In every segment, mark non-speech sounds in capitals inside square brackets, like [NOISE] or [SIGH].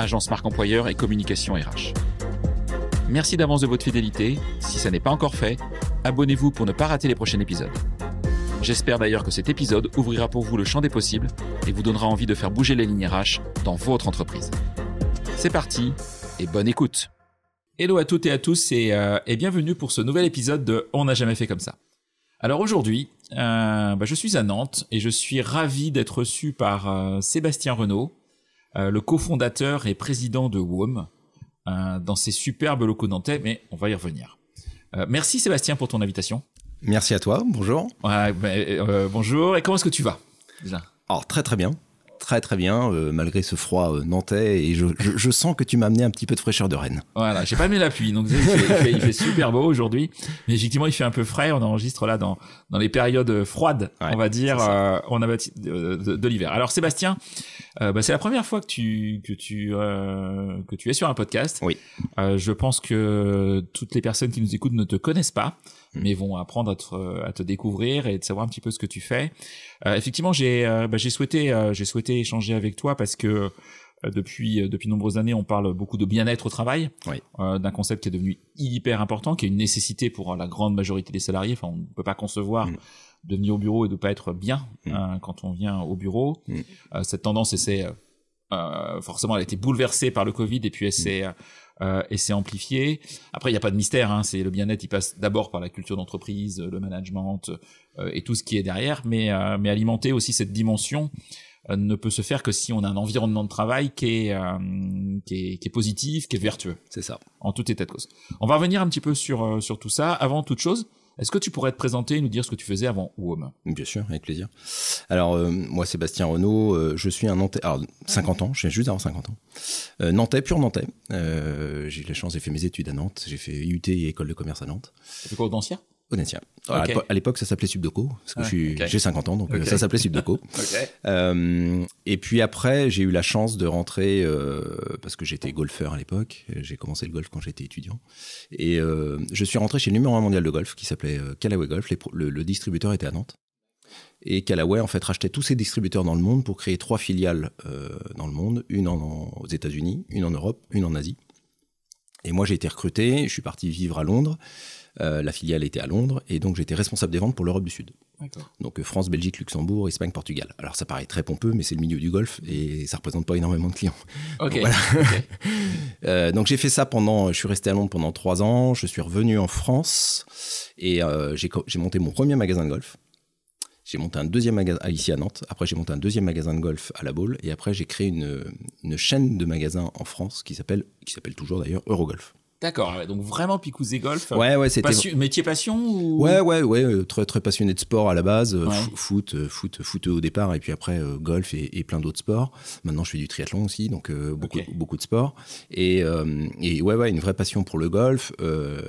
agence marque employeur et communication RH. Merci d'avance de votre fidélité. Si ça n'est pas encore fait, abonnez-vous pour ne pas rater les prochains épisodes. J'espère d'ailleurs que cet épisode ouvrira pour vous le champ des possibles et vous donnera envie de faire bouger les lignes RH dans votre entreprise. C'est parti et bonne écoute. Hello à toutes et à tous et, euh, bienvenue pour ce nouvel épisode de On n'a jamais fait comme ça. Alors aujourd'hui, euh, bah, je suis à Nantes et je suis ravi d'être reçu par euh, Sébastien Renaud, euh, le cofondateur et président de WOM, euh, dans ses superbes locaux nantais, mais on va y revenir. Euh, merci Sébastien pour ton invitation. Merci à toi, bonjour. Ouais, bah, bonjour, et comment est-ce que tu vas déjà? Alors très très bien, très très bien, euh, malgré ce froid euh, nantais, et je, je- je sens que tu m'as amené un petit peu de fraîcheur de Rennes. Voilà, j'ai pas mis la pluie, donc il fait, il fait- il fait super beau aujourd'hui. Mais effectivement, il fait un peu frais. On enregistre là dans dans les périodes froides, Ouais, on va dire, c'est euh, on a bâti de, de- de l'hiver. Alors Sébastien, bah, c'est la première fois que tu que tu que tu es sur un podcast. Oui. Je pense que toutes les personnes qui nous écoutent ne te connaissent pas, Mm. mais vont apprendre à te, à te découvrir et de savoir un petit peu ce que tu fais. Euh, effectivement, j'ai euh, bah, j'ai souhaité euh, j'ai souhaité échanger avec toi parce que euh, depuis euh, depuis de nombreuses années, on parle beaucoup de bien-être au travail, Oui. euh, d'un concept qui est devenu hyper important, qui est une nécessité pour euh, la grande majorité des salariés. Enfin, on ne peut pas concevoir Mm. de venir au bureau et de pas être bien Mm. hein, quand on vient au bureau. Mm. Euh, cette tendance, c'est euh, euh, forcément, elle a été bouleversée par le Covid et puis elle s'est euh, et c'est amplifié. Après, il n'y a pas de mystère. Hein, c'est le bien-être. Il passe d'abord par la culture d'entreprise, le management euh, et tout ce qui est derrière, mais euh, mais alimenter aussi cette dimension euh, ne peut se faire que si on a un environnement de travail qui est euh, qui est, qui est positif, qui est vertueux C'est ça. en tout état de cause. On va revenir un petit peu sur euh, sur tout ça. Avant toute chose, est-ce que tu pourrais te présenter et nous dire ce que tu faisais avant WOM? Bien sûr, avec plaisir. Alors, euh, moi, Sébastien Renaud, euh, je suis un Nantais, alors 50 ans, je viens juste d'avoir 50 ans. Euh, Nantais, pur Nantais. J'ai eu la chance, j'ai fait mes études à Nantes, j'ai fait IUT et école de commerce à Nantes. Tu fais quoi au Alors, à l'époque, ça s'appelait Subdeco, parce que j'ai 50 ans, donc ça s'appelait Subdeco. [LAUGHS] Ok. Euh, et puis après, j'ai eu la chance de rentrer euh, parce que j'étais golfeur à l'époque. J'ai commencé le golf quand j'étais étudiant. Et euh, je suis rentré chez le numéro un mondial de golf qui s'appelait Callaway Golf. Les le, le distributeur était à Nantes. Et Callaway, en fait, rachetait tous ses distributeurs dans le monde pour créer trois filiales dans le monde. Une en, en- aux États-Unis, une en Europe, une en Asie. Et moi, j'ai été recruté. Je suis parti vivre à Londres. Euh, la filiale était à Londres. Et donc, j'étais responsable des ventes pour l'Europe du Sud. Donc euh, France, Belgique, Luxembourg, Espagne, Portugal. Alors ça paraît très pompeux, mais c'est le milieu du golf et ça représente pas énormément de clients. Ok. Voilà. [LAUGHS] Ok. [LAUGHS] Euh, donc j'ai fait ça pendant, je suis resté à Londres pendant trois ans. Je suis revenu en France et euh, j'ai monté mon premier magasin de golf. J'ai monté un deuxième magasin ici à Nantes. Après j'ai monté un deuxième magasin de golf à La Baule et après j'ai créé une, une chaîne de magasins en France qui s'appelle qui s'appelle toujours d'ailleurs Eurogolf. D'accord. ouais, Donc vraiment Picouzé Golf. Ouais ouais c'était Passion- métier passion ou? Ouais, ouais, ouais, euh, très très passionné de sport à la base, euh, Ouais. foot, euh, foot, foot au départ, et puis après euh, golf et, et plein d'autres sports. Maintenant, je fais du triathlon aussi, donc euh, beaucoup, beaucoup de sport. Et, euh, et ouais, ouais, une vraie passion pour le golf. Euh,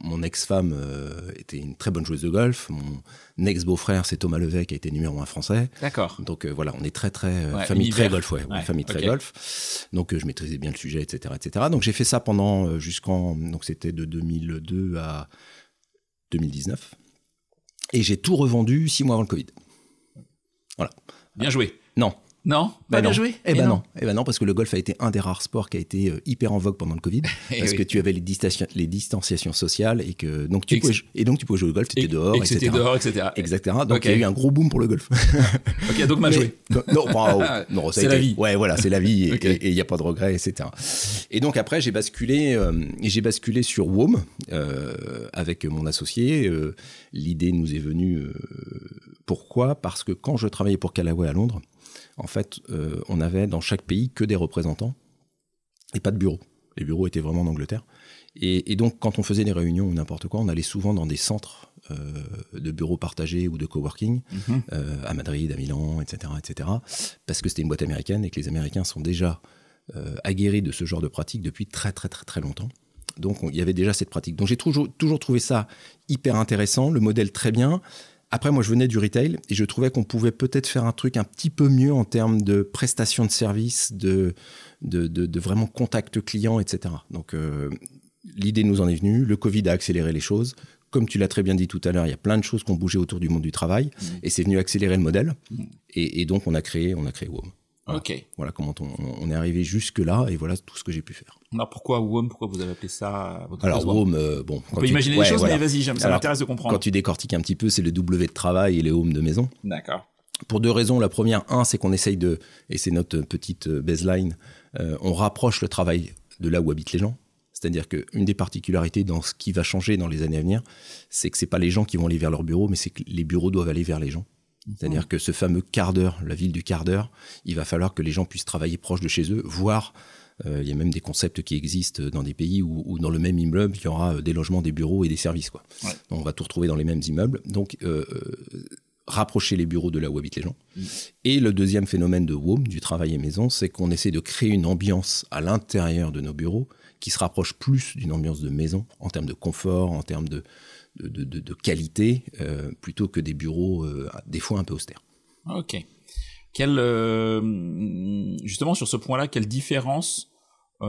mon- ex-femme euh, était une très bonne joueuse de golf. Mon ex-beau-frère, c'est Thomas Levey, qui a été numéro un français. D'accord. Donc euh, voilà, on est très très euh, Ouais, famille univers. très golf, ouais, famille très golf. Donc euh, je maîtrisais bien le sujet, etc., etc. Donc j'ai fait ça pendant euh, jusqu'en donc c'était de 2002 à 2019. Et j'ai tout revendu six mois avant le Covid. Bien joué. Non. Non Pas Bah bien joué Eh ben non. Eh ben non, parce que le golf a été un des rares sports qui a été euh, hyper en vogue pendant le Covid, [LAUGHS] Eh parce oui. que tu avais les, distation- les distanciations sociales et que donc tu Et pouvais, et donc tu pouvais jouer au golf, tu étais dehors, et etc. c'était dehors, etc. Etc. Donc il y a eu un gros boom pour le golf. [LAUGHS] Ok, donc mal joué. Non, non, oh, [LAUGHS] non, C'est la vie. Ouais, voilà, c'est la vie et il n'y a pas de regret, etc. Et donc après, j'ai basculé, euh, j'ai basculé sur WOM euh, avec mon associé. Euh, L'idée nous est venue. pourquoi? Parce que quand je travaillais pour Callaway à Londres, en fait, euh, on avait dans chaque pays que des représentants et pas de bureau. Les bureaux étaient vraiment en Angleterre. Et, et donc, quand on faisait des réunions ou n'importe quoi, on allait souvent dans des centres euh, de bureaux partagés ou de coworking Mhm. euh, à Madrid, à Milan, etc., etc. Parce que c'était une boîte américaine et que les Américains sont déjà aguerri de ce genre de pratique depuis très très très très longtemps. Donc il y avait déjà cette pratique. Donc j'ai toujours, toujours trouvé ça hyper intéressant, le modèle très bien. Après, moi, je venais du retail et je trouvais qu'on pouvait peut-être faire un truc un petit peu mieux en termes de prestation de service, de, de, vraiment contact client, etc. Donc, euh, l'idée nous en est venue. Le Covid a accéléré les choses. Comme tu l'as très bien dit tout à l'heure, il y a plein de choses qui ont bougé autour du monde du travail mmh. et c'est venu accélérer le modèle. Mmh. Et, donc, on a créé, on a créé WOM. Voilà. Ok. Voilà comment on, est arrivé jusque là et voilà tout ce que j'ai pu faire. Alors pourquoi WOM Pourquoi vous avez appelé ça votre Alors WOM, euh, bon. On peut imaginer des choses, mais vas-y, ça m'intéresse de comprendre. Quand tu décortiques un petit peu, c'est le W de travail et les home de maison. D'accord. Pour deux raisons. La première, un, c'est qu'on essaye de, et c'est notre petite euh, baseline, euh, on rapproche le travail de là où habitent les gens. C'est-à-dire qu'une des particularités dans ce qui va changer dans les années à venir, c'est que c'est pas les gens qui vont aller vers leur bureau, mais c'est que les bureaux doivent aller vers les gens. C'est-à-dire que ce fameux quart d'heure, la ville du quart d'heure, il va falloir que les gens puissent travailler proche de chez eux, voire euh, il y a même des concepts qui existent dans des pays où, dans le même immeuble, il y aura euh, des logements, des bureaux et des services. Quoi. Donc on va tout retrouver dans les mêmes immeubles. Donc euh, rapprocher les bureaux de là où habitent les gens. Mm. Et le deuxième phénomène de WOM, du travail et maison, c'est qu'on essaie de créer une ambiance à l'intérieur de nos bureaux qui se rapproche plus d'une ambiance de maison en termes de confort, en termes de, de, qualité euh, plutôt que des bureaux euh, des fois un peu austères. Ok. Quelle, euh, justement sur ce point-là, quelle différence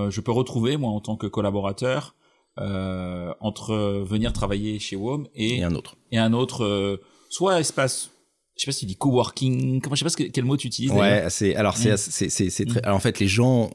je peux retrouver moi en tant que collaborateur entre venir travailler chez WOM et, et un autre et un autre soit espace je sais pas si tu dis coworking, comment je sais pas quel mot tu utilises. Ouais, c'est alors c'est mm. c'est c'est très. Mm. Alors en fait, les gens,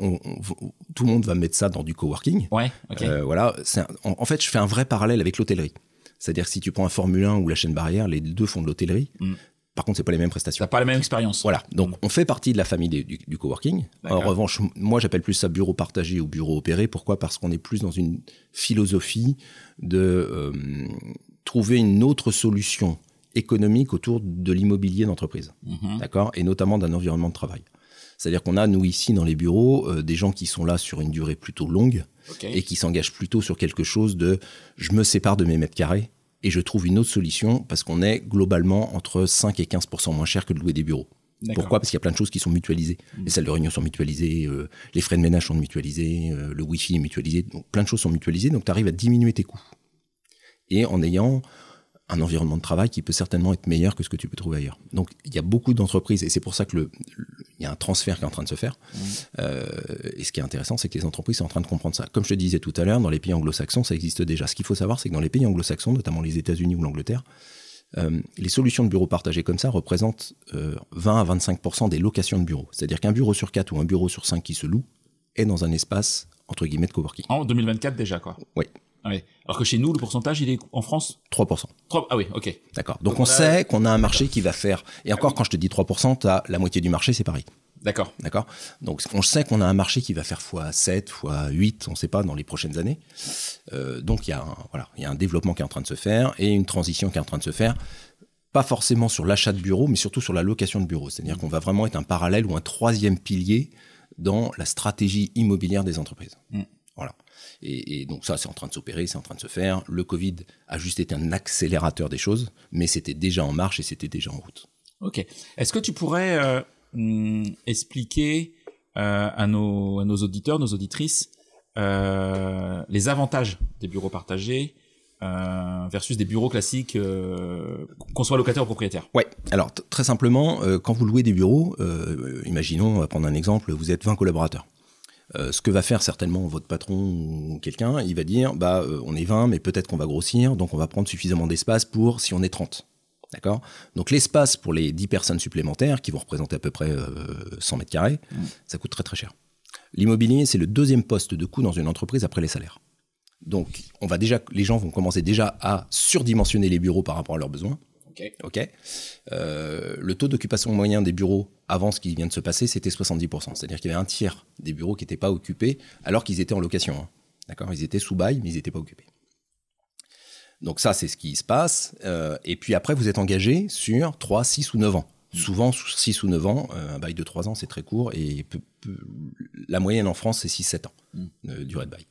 tout le monde va mettre ça dans du coworking. Ouais. ok. voilà. en, fait, je fais un vrai parallèle avec l'hôtellerie. C'est-à-dire que si tu prends un Formule 1 ou la chaîne barrière, les deux font de l'hôtellerie. Mm. Par contre, c'est pas les mêmes prestations. T'as pas la même expérience. Voilà. Donc, mm. on fait partie de la famille du, coworking. En revanche, moi, j'appelle plus ça bureau partagé ou bureau opéré. Pourquoi? Parce qu'on est plus dans une philosophie de euh, trouver une autre solution économique autour de l'immobilier d'entreprise. Mm-hmm. D'accord? Et notamment d'un environnement de travail. C'est-à-dire qu'on a, nous, ici, dans les bureaux, euh, des gens qui sont là sur une durée plutôt longue et qui s'engagent plutôt sur quelque chose de je me sépare de mes mètres carrés et je trouve une autre solution parce qu'on est globalement entre 5 et 15% moins cher que de louer des bureaux. Pourquoi? Parce qu'il y a plein de choses qui sont mutualisées. Mm. Les salles de réunion sont mutualisées, euh, les frais de ménage sont mutualisés, euh, le Wi-Fi est mutualisé, donc plein de choses sont mutualisées, donc tu arrives à diminuer tes coûts. Et en ayant un environnement de travail qui peut certainement être meilleur que ce que tu peux trouver ailleurs. Donc il y a beaucoup d'entreprises et c'est pour ça que le, il y a un transfert qui est en train de se faire. Mmh. Euh, et ce qui est intéressant, c'est que les entreprises sont en train de comprendre ça. Comme je te disais tout à l'heure, dans les pays anglo-saxons, ça existe déjà. Ce qu'il faut savoir, c'est que dans les pays anglo-saxons, notamment les États-Unis ou l'Angleterre, euh, les solutions de bureaux partagés comme ça représentent 20 euh, à 25 des locations de bureaux. C'est-à-dire qu'un bureau sur 4 ou un bureau sur 5 qui se loue est dans un espace entre guillemets de coworking. En 2024 déjà, quoi. Oui. Ah Alors que chez nous, le pourcentage, il est en France 3%. 3... Ah oui, ok. D'accord. Donc, on sait qu'on a un marché qui va faire. Et encore, quand je te dis 3%, tu as la moitié du marché, c'est Paris. D'accord. D'accord. Donc, on sait qu'on a un marché qui va faire x7, x8, on ne sait pas, dans les prochaines années. Euh, donc, il y, a un, voilà, y a un développement qui est en train de se faire et une transition qui est en train de se faire. Pas forcément sur l'achat de bureaux, mais surtout sur la location de bureaux. C'est-à-dire qu'on va vraiment être un parallèle ou un troisième pilier dans la stratégie immobilière des entreprises. Mm. Et, donc ça, c'est en train de s'opérer, c'est en train de se faire. Le Covid a juste été un accélérateur des choses, mais c'était déjà en marche et c'était déjà en route. Ok. Est-ce que tu pourrais euh, hmm, expliquer euh, à, nos, à nos auditeurs, nos auditrices, euh, les avantages des bureaux partagés versus des bureaux classiques, qu'on soit locataire ou propriétaire? Ouais, alors très simplement, quand vous louez des bureaux, imaginons, on va prendre un exemple, vous êtes 20 collaborateurs. Euh, ce que va faire certainement votre patron ou quelqu'un, il va dire bah euh, on est 20 mais peut-être qu'on va grossir donc on va prendre suffisamment d'espace pour si on est 30. D'accord? Donc l'espace pour les 10 personnes supplémentaires qui vont représenter à peu près 100 euh, mètres carrés, mmh. ça coûte très très cher. L'immobilier, c'est le deuxième poste de coût dans une entreprise après les salaires. Donc on va déjà les gens vont commencer déjà à surdimensionner les bureaux par rapport à leurs besoins. Ok. Euh, le taux d'occupation moyen des bureaux avant ce qui vient de se passer, c'était 70%. C'est-à-dire qu'il y avait un tiers des bureaux qui n'étaient pas occupés alors qu'ils étaient en location. Hein. D'accord? Ils étaient sous bail, mais ils n'étaient pas occupés. Donc ça, c'est ce qui se passe. Euh, et puis après, vous êtes engagé sur 3, 6 ou 9 ans. Souvent, 6 ou 9 ans, euh, un bail de 3 ans, c'est très court. Et la moyenne en France, c'est 6-7 ans, de durée de bail.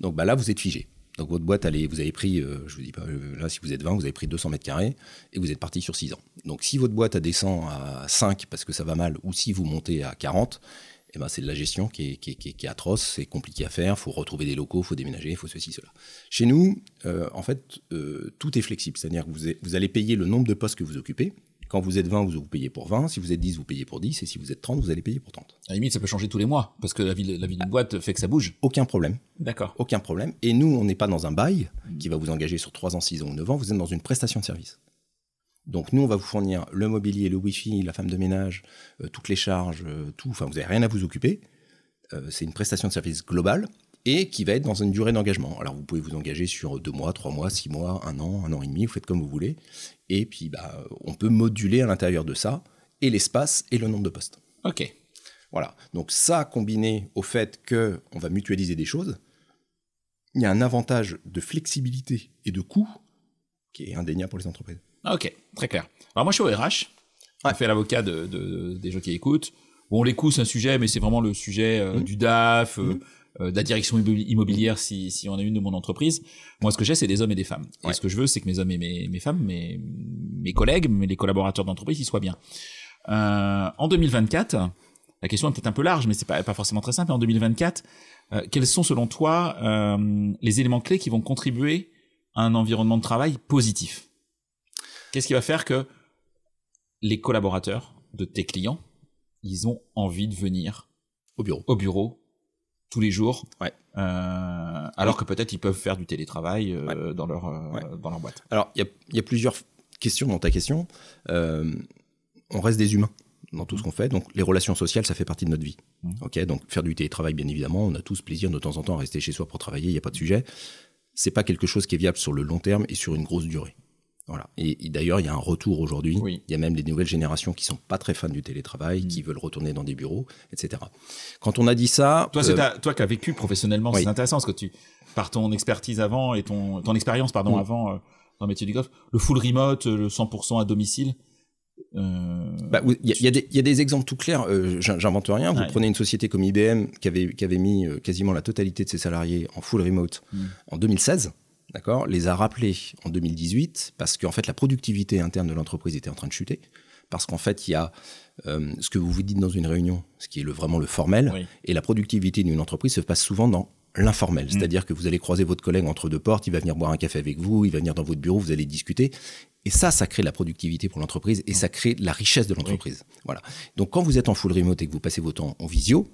Donc bah, là, vous êtes figé. Donc votre boîte, vous avez pris, euh, je vous dis pas, euh, là si vous êtes 20, vous avez pris 200 mètres carrés et vous êtes parti sur 6 ans. Donc si votre boîte descend à 5 parce que ça va mal ou si vous montez à 40, eh ben, c'est de la gestion qui est, qui est- atroce, c'est compliqué à faire, faut retrouver des locaux, faut déménager, faut ceci, cela. Chez nous, euh, en fait, euh, tout est flexible, c'est-à-dire que vous allez payer le nombre de postes que vous occupez. Quand vous êtes 20, vous, vous payez pour 20, si vous êtes 10, vous payez pour 10, et si vous êtes 30, vous allez payer pour 30. À la limite, ça peut changer tous les mois, parce que la vie, la vie d'une boîte fait que ça bouge. Aucun problème. D'accord. Aucun problème. Et nous, on n'est pas dans un bail qui va vous engager sur 3 ans, 6 ans ou 9 ans, vous êtes dans une prestation de service. Donc nous, on va vous fournir le mobilier, le wifi, la femme de ménage, euh, toutes les charges, euh, tout. Enfin, vous n'avez rien à vous occuper. Euh, c'est une prestation de service globale et qui va être dans une durée d'engagement. Alors vous pouvez vous engager sur 2 mois, 3 mois, 6 mois, 1 an, 1 an et demi, vous faites comme vous voulez. Et puis, bah, on peut moduler à l'intérieur de ça et l'espace et le nombre de postes. Ok. Voilà. Donc ça, combiné au fait que on va mutualiser des choses, il y a un avantage de flexibilité et de coût qui est indéniable pour les entreprises. Ok, très clair. Alors moi, je suis au RH. On Ouais. fait l'avocat de, de- des gens qui écoutent. Bon, les coûts, c'est un sujet, mais c'est vraiment le sujet euh, Mhm. du DAF, euh, Mhm. Euh, de la direction immobi- immobilière, si, si on a une de mon entreprise. Moi, ce que j'ai, c'est des hommes et des femmes. Et ce que je veux, c'est que mes hommes et mes, mes femmes, mes, mes collègues, mais les collaborateurs d'entreprise, ils soient bien. Euh, en 2024, la question est peut-être un peu large, mais c'est pas, pas forcément très simple. En 2024, euh, quels sont selon toi euh, les éléments clés qui vont contribuer à un environnement de travail positif? Qu'est-ce qui va faire que les collaborateurs de tes clients, ils ont envie de venir Au bureau. au bureau tous les jours, Ouais. euh, alors que peut-être ils peuvent faire du télétravail euh, dans leur euh, Ouais. dans leur boîte. Alors, il y a, il y a plusieurs questions dans ta question. On reste des humains dans tout ce qu'on fait. Donc, les relations sociales, ça fait partie de notre vie. Mhm. Ok, donc faire du télétravail, bien évidemment, on a tous plaisir de temps en temps à rester chez soi pour travailler. Il n'y a pas de sujet. C'est pas quelque chose qui est viable sur le long terme et sur une grosse durée. Voilà. Et, et d'ailleurs, il y a un retour aujourd'hui. Oui. Il y a même les nouvelles générations qui sont pas très fans du télétravail, Mhm. qui veulent retourner dans des bureaux, etc. Quand on a dit ça, Toi, euh, ta- toi qui as vécu professionnellement, oui. c'est intéressant parce que tu par ton expertise avant et ton ton expérience pardon Mm. avant euh, dans le métier du golf, le full remote, le 100% à domicile. euh, Bah, oui, Il y, y a des- il y a des exemples tout clairs, euh, j'in- j'invente rien. Vous prenez une société comme IBM qui avait, qui avait mis euh, quasiment la totalité de ses salariés en full remote Mm. en 2016, d'accord? Les a rappelés en 2018 parce qu'en fait la productivité interne de l'entreprise était en train de chuter. Parce qu'en fait, il y a euh, ce que vous vous dites dans une réunion, ce qui est le, vraiment le formel, Oui. et la productivité d'une entreprise se passe souvent dans l'informel. C'est-à-dire que vous allez croiser votre collègue entre deux portes, il va venir boire un café avec vous, il va venir dans votre bureau, vous allez discuter. Et ça, ça crée de la productivité pour l'entreprise et ça crée de la richesse de l'entreprise. Voilà. Donc quand vous êtes en full remote et que vous passez votre temps en visio,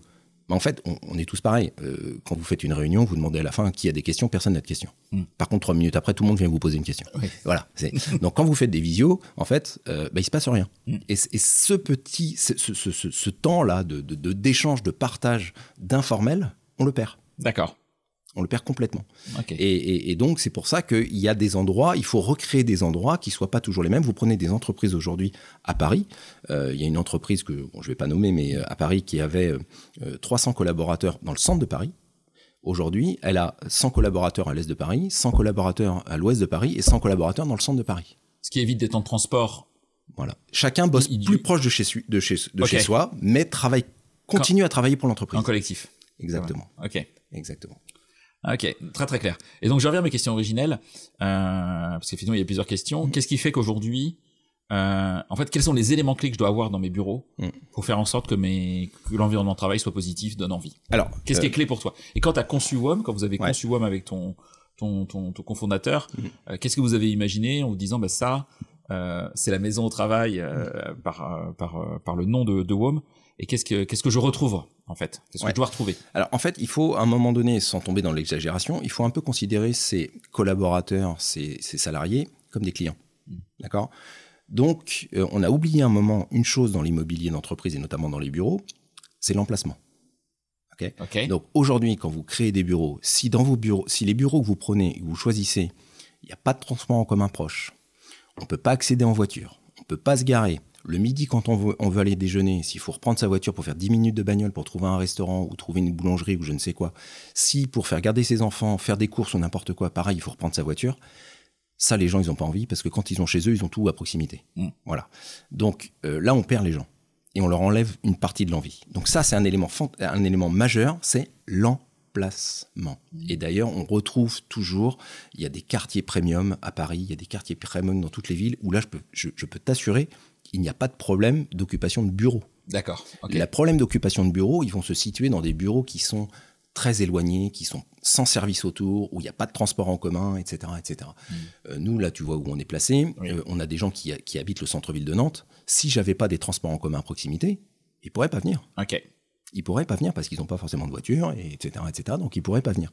bah, en fait, on, on est tous pareils. Euh, quand vous faites une réunion, vous demandez à la fin qui a des questions, personne n'a de questions. Mm. Par contre, trois minutes après, tout le monde vient vous poser une question. Oui. Voilà. [LAUGHS] Donc quand vous faites des visios, en fait, euh, bah, il se passe rien. Mm. Et, ce petit, ce, ce- ce- temps-là de- d'échange, de, partage, d'informel, on le perd. D'accord. On le perd complètement. Et, et- et donc, c'est pour ça qu'il y a des endroits, il faut recréer des endroits qui soient pas toujours les mêmes. Vous prenez des entreprises aujourd'hui à Paris. Euh, il y a une entreprise que bon, je vais pas nommer, mais euh, à Paris qui avait euh, euh, 300 collaborateurs dans le centre de Paris. Aujourd'hui, elle a 100 collaborateurs à l'est de Paris, 100 collaborateurs à l'ouest de Paris et 100 collaborateurs dans le centre de Paris. Ce qui évite des temps de transport. Voilà. Chacun bosse Il- il- plus proche de chez, su- de chez, de Ok. chez soi, mais travaille, continue à travailler pour l'entreprise. En collectif. Exactement. Ok. Exactement. Ok, très très clair. Et donc je reviens à mes questions originelles, euh, parce qu'effectivement il y a plusieurs questions. Mm. Qu'est-ce qui fait qu'aujourd'hui, euh, en fait, quels sont les éléments clés que je dois avoir dans mes bureaux Mm. pour faire en sorte que, mes, que l'environnement de travail soit positif, donne envie? Alors, Qu'est-ce euh, qui est clé pour toi? Et quand tu as conçu WOM, quand vous avez Ouais. conçu WOM avec ton, ton, ton, ton cofondateur, Mhm. euh, qu'est-ce que vous avez imaginé en vous disant, bah ça, euh, c'est la maison au travail euh, par, euh, par, euh, par le nom de, de WOM et qu'est-ce que, qu'est-ce que je retrouve en fait? Qu'est-ce que je dois retrouver? Alors en fait, il faut à un moment donné, sans tomber dans l'exagération, il faut un peu considérer ses collaborateurs, ses, ses salariés comme des clients. Mm. D'accord? Donc euh, on a oublié un moment une chose dans l'immobilier d'entreprise et notamment dans les bureaux, c'est l'emplacement. Ok? Ok. Donc aujourd'hui, quand vous créez des bureaux, si dans vos bureaux, si les bureaux que vous prenez, que vous choisissez, il n'y a pas de transport en commun proche, on ne peut pas accéder en voiture, on ne peut pas se garer. Le midi, quand on veut, on veut aller déjeuner, s'il faut reprendre sa voiture pour faire 10 minutes de bagnole pour trouver un restaurant ou trouver une boulangerie ou je ne sais quoi, si pour faire garder ses enfants, faire des courses ou n'importe quoi, pareil, il faut reprendre sa voiture, ça, les gens, ils n'ont pas envie parce que quand ils sont chez eux, ils ont tout à proximité. Mm. Voilà. Donc euh, là, on perd les gens et on leur enlève une partie de l'envie. Donc ça, c'est un élément, un élément majeur, c'est l'emplacement. Et d'ailleurs, on retrouve toujours, il y a des quartiers premium à Paris, il y a des quartiers premium dans toutes les villes où là, je peux, je, je peux t'assurer il n'y a pas de problème d'occupation de bureaux. D'accord. ok. Les problèmes d'occupation de bureaux, ils vont se situer dans des bureaux qui sont très éloignés, qui sont sans service autour, où il n'y a pas de transport en commun, etc. etc. Euh, nous, là, tu vois où on est placé. Oui. Euh, on a des gens qui, qui habitent le centre-ville de Nantes. Si j'avais pas des transports en commun à proximité, ils pourraient pas venir. Ok. Ils pourraient pas venir parce qu'ils n'ont pas forcément de voiture, et etc., etc. Donc ils pourraient pas venir.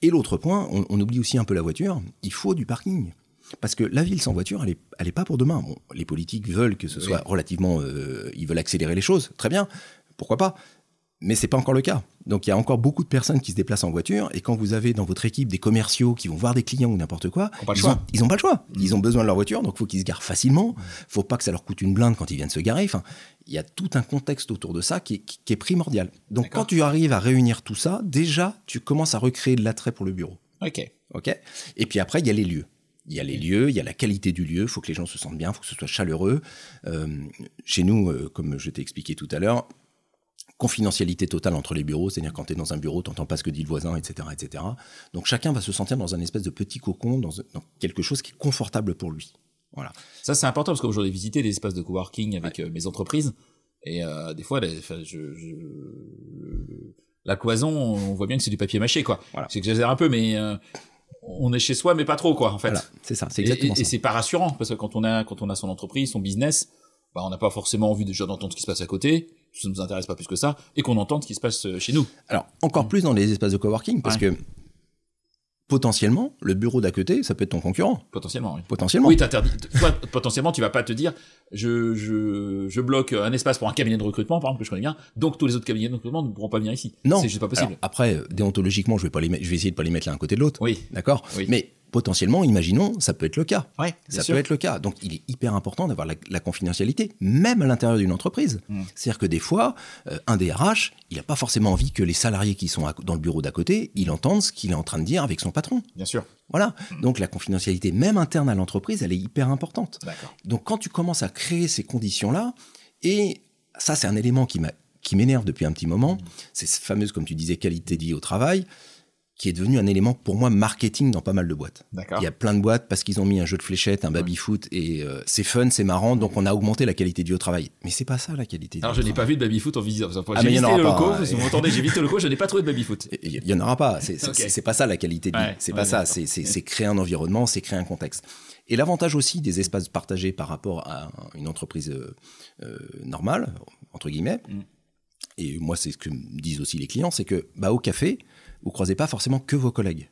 Et l'autre point, on, on oublie aussi un peu la voiture. Il faut du parking. Parce que la ville sans voiture, elle est, elle est pas pour demain. Bon, les politiques veulent que ce Oui. soit relativement, euh, ils veulent accélérer les choses. Très bien, pourquoi pas? Mais c'est pas encore le cas. Donc il y a encore beaucoup de personnes qui se déplacent en voiture. Et quand vous avez dans votre équipe des commerciaux qui vont voir des clients ou n'importe quoi, ils ont, ils ont pas le choix. Ils ont besoin de leur voiture, donc il faut qu'ils se garent facilement. Faut pas que ça leur coûte une blinde quand ils viennent se garer. Enfin, il y a tout un contexte autour de ça qui est, qui- est primordial. Donc quand tu arrives à réunir tout ça, déjà tu commences à recréer de l'attrait pour le bureau. Ok. Ok? Et puis après, il y a les lieux. Il y a les lieux, il y a la qualité du lieu, il faut que les gens se sentent bien, il faut que ce soit chaleureux. Euh, chez nous, euh, comme je t'ai expliqué tout à l'heure, confidentialité totale entre les bureaux, c'est-à-dire quand tu es dans un bureau, tu n'entends pas ce que dit le voisin, etc., etc. Donc chacun va se sentir dans un espèce de petit cocon, dans, dans quelque chose qui est confortable pour lui. Voilà. Ça, c'est important parce que j'ai visité des espaces de coworking avec euh, mes entreprises. Et euh, des fois, les- enfin, je, je- le- la cloison, on voit bien que c'est du papier mâché, quoi. Voilà. J'exagère un peu, mais euh, on est chez soi, mais pas trop, quoi, en fait. Voilà, c'est ça, c'est exactement et, et c'est pas rassurant parce que quand on a quand on a son entreprise, son business, bah, on n'a pas forcément envie déjà d'entendre ce qui se passe à côté. Ça ne nous intéresse pas plus que ça, et qu'on entende ce qui se passe euh, chez nous. Alors, encore plus dans les espaces de coworking, parce Ouais. que potentiellement, le bureau d'à côté, ça peut être ton concurrent. Potentiellement, oui. Potentiellement. Oui, t'interdis. Potentiellement, tu vas pas te dire, je, je, je bloque un espace pour un cabinet de recrutement, par exemple, que je connais bien, donc tous les autres cabinets de recrutement ne pourront pas venir ici. Non. C'est juste pas possible. Alors, après, euh, déontologiquement, je vais, pas les je vais essayer de pas les mettre l'un à côté de l'autre. oui. D'accord Oui. Mais potentiellement, imaginons, ça peut être le cas. Ouais, Ça peut être le cas. Donc, il est hyper important d'avoir la, la confidentialité, même à l'intérieur d'une entreprise. Mm. C'est-à-dire que des fois, euh, un DRH, il n'a pas forcément envie que les salariés qui sont à- dans le bureau d'à côté, il entende ce qu'il est en train de dire avec son patron. Bien sûr. Voilà. Donc, la confidentialité, même interne à l'entreprise, elle est hyper importante. Donc, quand tu commences à créer ces conditions-là, et ça, c'est un élément qui m'a- qui m'énerve depuis un petit moment, c'est cette fameuse, comme tu disais, qualité de vie au travail, qui est devenue un élément pour moi marketing dans pas mal de boîtes. Il y a plein de boîtes parce qu'ils ont mis un jeu de fléchettes, un baby-foot, et euh, c'est fun, c'est marrant, donc on a augmenté la qualité de vie au travail. Mais c'est pas ça la qualité de Alors, vie je n'ai pas vu de baby-foot en visite. J'ai Ah, en visité le aura pas, locaux, hein. si vous m'entendez, j'ai visité le locaux, je n'ai pas trouvé de baby-foot. travail. [LAUGHS] Il y en aura pas. C'est c'est- Ok. c'est pas ça la qualité de vie. Ouais, c'est ouais, pas ça. c'est créer un environnement, c'est créer un contexte. Et l'avantage aussi des espaces partagés par rapport à une entreprise euh, euh, normale, entre guillemets, Mm. et moi c'est ce que me disent aussi les clients, c'est que bah, au café, vous croisez pas forcément que vos collègues.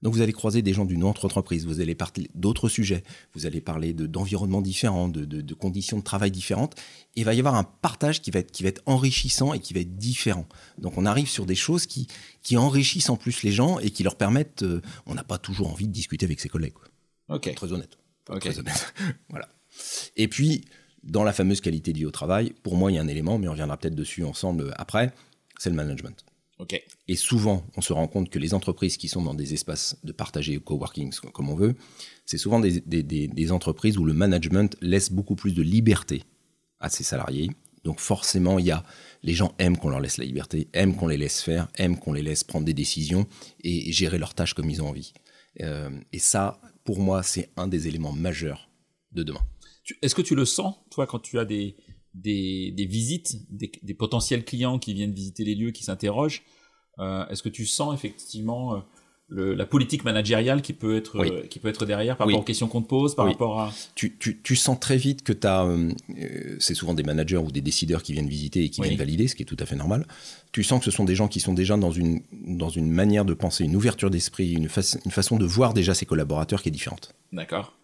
Donc vous allez croiser des gens d'une autre entreprise, vous allez parler d'autres sujets, vous allez parler de- d'environnements différents, de, de- de conditions de travail différentes. Et il va y avoir un partage qui va, être, qui va être enrichissant et qui va être différent. Donc on arrive sur des choses qui, qui enrichissent en plus les gens et qui leur permettent... euh, on n'a pas toujours envie de discuter avec ses collègues. quoi. Ok. Très honnête. Pour être Ok. Très honnête. [LAUGHS] voilà. Et puis, dans la fameuse qualité de vie au travail, pour moi, il y a un élément, mais on reviendra peut-être dessus ensemble après, c'est le management. Et souvent, on se rend compte que les entreprises qui sont dans des espaces de partager coworking, comme on veut, c'est souvent des, des- des- des entreprises où le management laisse beaucoup plus de liberté à ses salariés. Donc forcément, il y a les gens aiment qu'on leur laisse la liberté, aiment qu'on les laisse faire, aiment qu'on les laisse prendre des décisions et gérer leurs tâches comme ils ont envie. Euh, et ça, pour moi, c'est un des éléments majeurs de demain. Est-ce que tu le sens, toi, quand tu as des, des, des visites, des, des potentiels clients qui viennent visiter les lieux, qui s'interrogent. Euh, Est-ce que tu sens effectivement euh, le- la politique managériale qui peut être, Oui. euh, qui peut être derrière par Oui. rapport aux questions qu'on te pose, par Oui. rapport à... tu, tu- tu sens très vite que tu as. c'est souvent des managers ou des décideurs qui viennent visiter et qui viennent valider, ce qui est tout à fait normal. Tu sens que ce sont des gens qui sont déjà dans une, dans une manière de penser, une ouverture d'esprit, une, fa- une façon de voir déjà ses collaborateurs qui est différente. D'accord.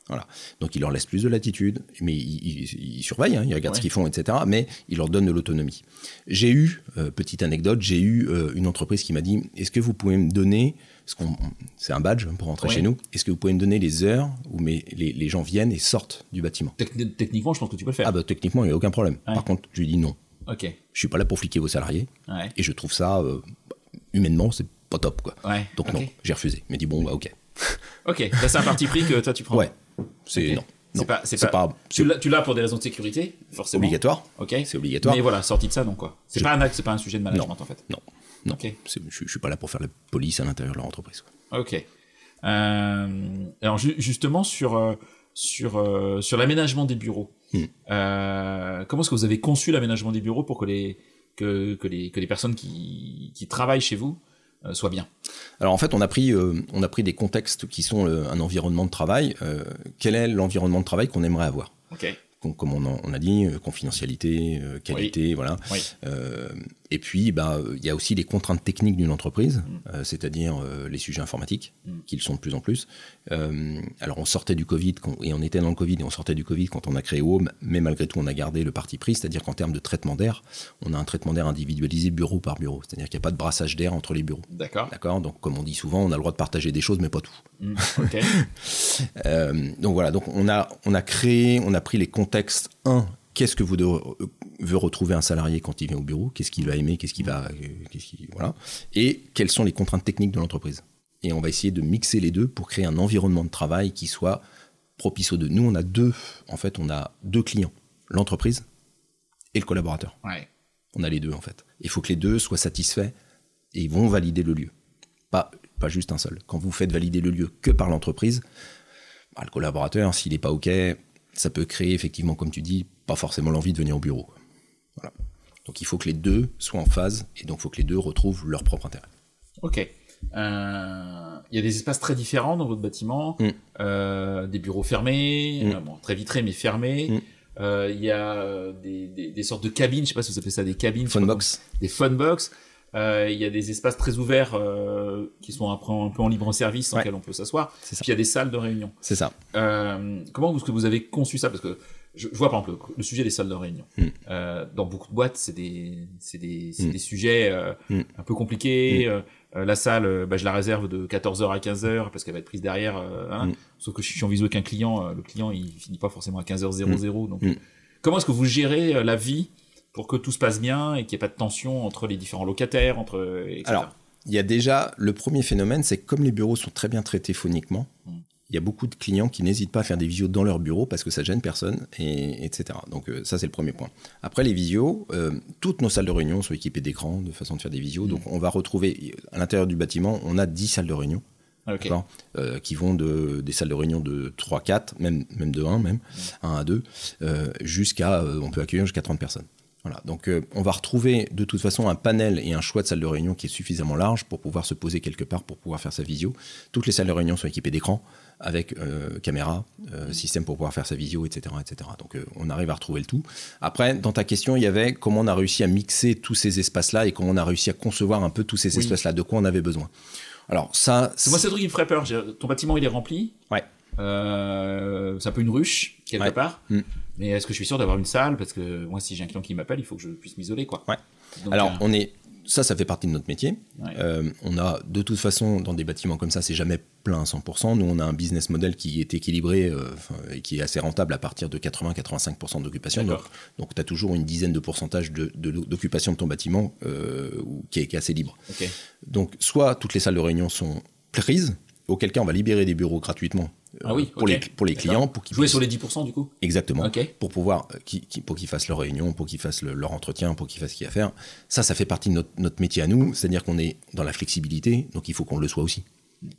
Donc, il leur laisse plus de latitude, mais il, il- il surveille, hein, il regarde Ouais. ce qu'ils font, etc. Mais il leur donne de l'autonomie. J'ai eu, euh, petite anecdote, j'ai eu euh, une entreprise qui m'a dit Est-ce que vous pouvez me donner, c'est un badge pour rentrer Ouais. chez nous, est-ce que vous pouvez me donner les heures où mes- les, les gens viennent et sortent du bâtiment? Techni- techniquement, je pense que tu peux le faire. ah bah techniquement, il n'y a aucun problème. Ouais. Par contre, je lui dis non. Ok. Je suis pas là pour fliquer vos salariés. Ouais. Et je trouve ça, euh, humainement, c'est pas top, quoi. Donc non, j'ai refusé. Il m'a dit, bon, bah ok. [LAUGHS] Ok. Ça, c'est un parti pris que toi, tu prends. Ouais. C'est non. C'est pas, c'est C'est pas, pas, tu l'as- pour des raisons de sécurité, forcément. obligatoire. Ok. C'est obligatoire. Mais voilà, sorti de ça, non quoi. C'est pas un acte, c'est pas un sujet de management en fait. Non. Non. Je, je suis pas là pour faire la police à l'intérieur de leur entreprise. Ok. Euh, alors ju- justement sur euh, sur euh, sur l'aménagement des bureaux. Hmm. Euh, comment est-ce que vous avez conçu l'aménagement des bureaux pour que les que, que les que les personnes qui, qui travaillent chez vous soient bien? Alors en fait, on a pris euh, on a pris des contextes qui sont un environnement de travail. quel est l'environnement de travail qu'on aimerait avoir? Comme on, a dit, confidentialité, qualité, voilà. Et puis, bah, il y a aussi les contraintes techniques d'une entreprise, mm. euh, c'est-à-dire euh, les sujets informatiques, mm. qu'ils sont de plus en plus. Euh, alors, on sortait du Covid, et on était dans le Covid, et on sortait du Covid quand on a créé Home, mais malgré tout, on a gardé le parti pris, c'est-à-dire qu'en termes de traitement d'air, on a un traitement d'air individualisé bureau par bureau, c'est-à-dire qu'il n'y a pas de brassage d'air entre les bureaux. D'accord. D'accord? Donc, comme on dit souvent, on a le droit de partager des choses, mais pas tout. Mm. [LAUGHS] donc voilà, donc on a, on a créé, on a pris les contextes, un, qu'est-ce que vous euh, veut retrouver un salarié quand il vient au bureau, qu'est-ce qu'il va aimer, qu'est-ce qu'il va, euh, voilà, et quelles sont les contraintes techniques de l'entreprise? Et on va essayer de mixer les deux pour créer un environnement de travail qui soit propice aux deux. Nous, on a deux, en fait, on a deux clients, l'entreprise et le collaborateur. On a les deux en fait. Il faut que les deux soient satisfaits et ils vont valider le lieu, pas pas juste un seul. Quand vous faites valider le lieu que par l'entreprise, bah, le collaborateur, s'il n'est pas ok, ça peut créer effectivement, comme tu dis, pas forcément l'envie de venir au bureau. Voilà. Donc il faut que les deux soient en phase et donc il faut que les deux retrouvent leur propre intérêt. Ok. Euh, il y a des espaces très différents dans votre bâtiment, mm. euh, des bureaux fermés, mm. euh, très vitrés mais fermés. Mm. Il y a des, sortes de cabines, je sais pas si vous appelez ça des cabines. Phone box. Des phone box. Il y a des espaces très ouverts qui sont un peu, un peu en libre service dans lesquels on peut s'asseoir. Puis il y a des salles de réunion. C'est ça. comment est-ce que vous avez conçu ça? Parce que je, vois par exemple le, sujet des salles de réunion. Hmm. Euh, dans beaucoup de boîtes, c'est des, c'est des, hmm. des, sujets euh, hmm. un peu compliqués. Euh, euh, la salle, bah, je la réserve de 14h à 15h parce qu'elle va être prise derrière. Hein. Sauf que je suis en visio avec un client, le client il finit pas forcément à 15h00. Donc, comment est-ce que vous gérez la vie pour que tout se passe bien et qu'il n'y ait pas de tension entre les différents locataires, entre etc. Alors, il y a déjà le premier phénomène, c'est que comme les bureaux sont très bien traités phoniquement, il y a beaucoup de clients qui n'hésitent pas à faire des visios dans leur bureau parce que ça gêne personne, et, etc. Donc euh, ça, c'est le premier point. Après les visios, euh, toutes nos salles de réunion sont équipées d'écrans, de façon de faire des visios. Donc on va retrouver, à l'intérieur du bâtiment, on a 10 salles de réunion. Euh, qui vont de, des salles de réunion de 3, 4, même, même de 1, même, 1 à 2, jusqu'à, on peut accueillir jusqu'à 30 personnes. Voilà, donc on va retrouver de toute façon un panel et un choix de salles de réunion qui est suffisamment large pour pouvoir se poser quelque part pour pouvoir faire sa visio. Toutes les salles de réunion sont équipées d'écrans avec euh, caméra, euh, système pour pouvoir faire sa visio, etc. etc. Donc euh, on arrive à retrouver le tout. Après, dans ta question, il y avait comment on a réussi à mixer tous ces espaces-là et comment on a réussi à concevoir un peu tous ces espaces-là, de quoi on avait besoin. Alors ça... C'est moi, c'est le truc qui me ferait peur. Ton bâtiment, il est rempli. Ouais. c'est un peu une ruche, quelque part. Mm. Mais est-ce que je suis sûr d'avoir une salle? Parce que moi, si j'ai un client qui m'appelle, il faut que je puisse m'isoler, quoi. Ouais. Alors, on est ça, ça fait partie de notre métier. Euh, on a, de toute façon, dans des bâtiments comme ça, c'est jamais plein à 100%. Nous, on a un business model qui est équilibré euh, et qui est assez rentable à partir de 80-85% d'occupation. Donc, tu as toujours une dizaine de pourcentage d'occupation de, ton bâtiment euh, qui, est, assez libre. Donc, soit toutes les salles de réunion sont prises, auquel cas on va libérer des bureaux gratuitement ah oui, pour, les, pour les clients. Pour qu'ils Jouer sur les 10% du coup Exactement. Pour pouvoir, qui, pour qu'ils fassent leur réunion, pour qu'ils fassent leur entretien, pour qu'ils fassent ce qu'il y a à faire. Ça, ça fait partie de notre, notre métier à nous. C'est-à-dire qu'on est dans la flexibilité, donc il faut qu'on le soit aussi.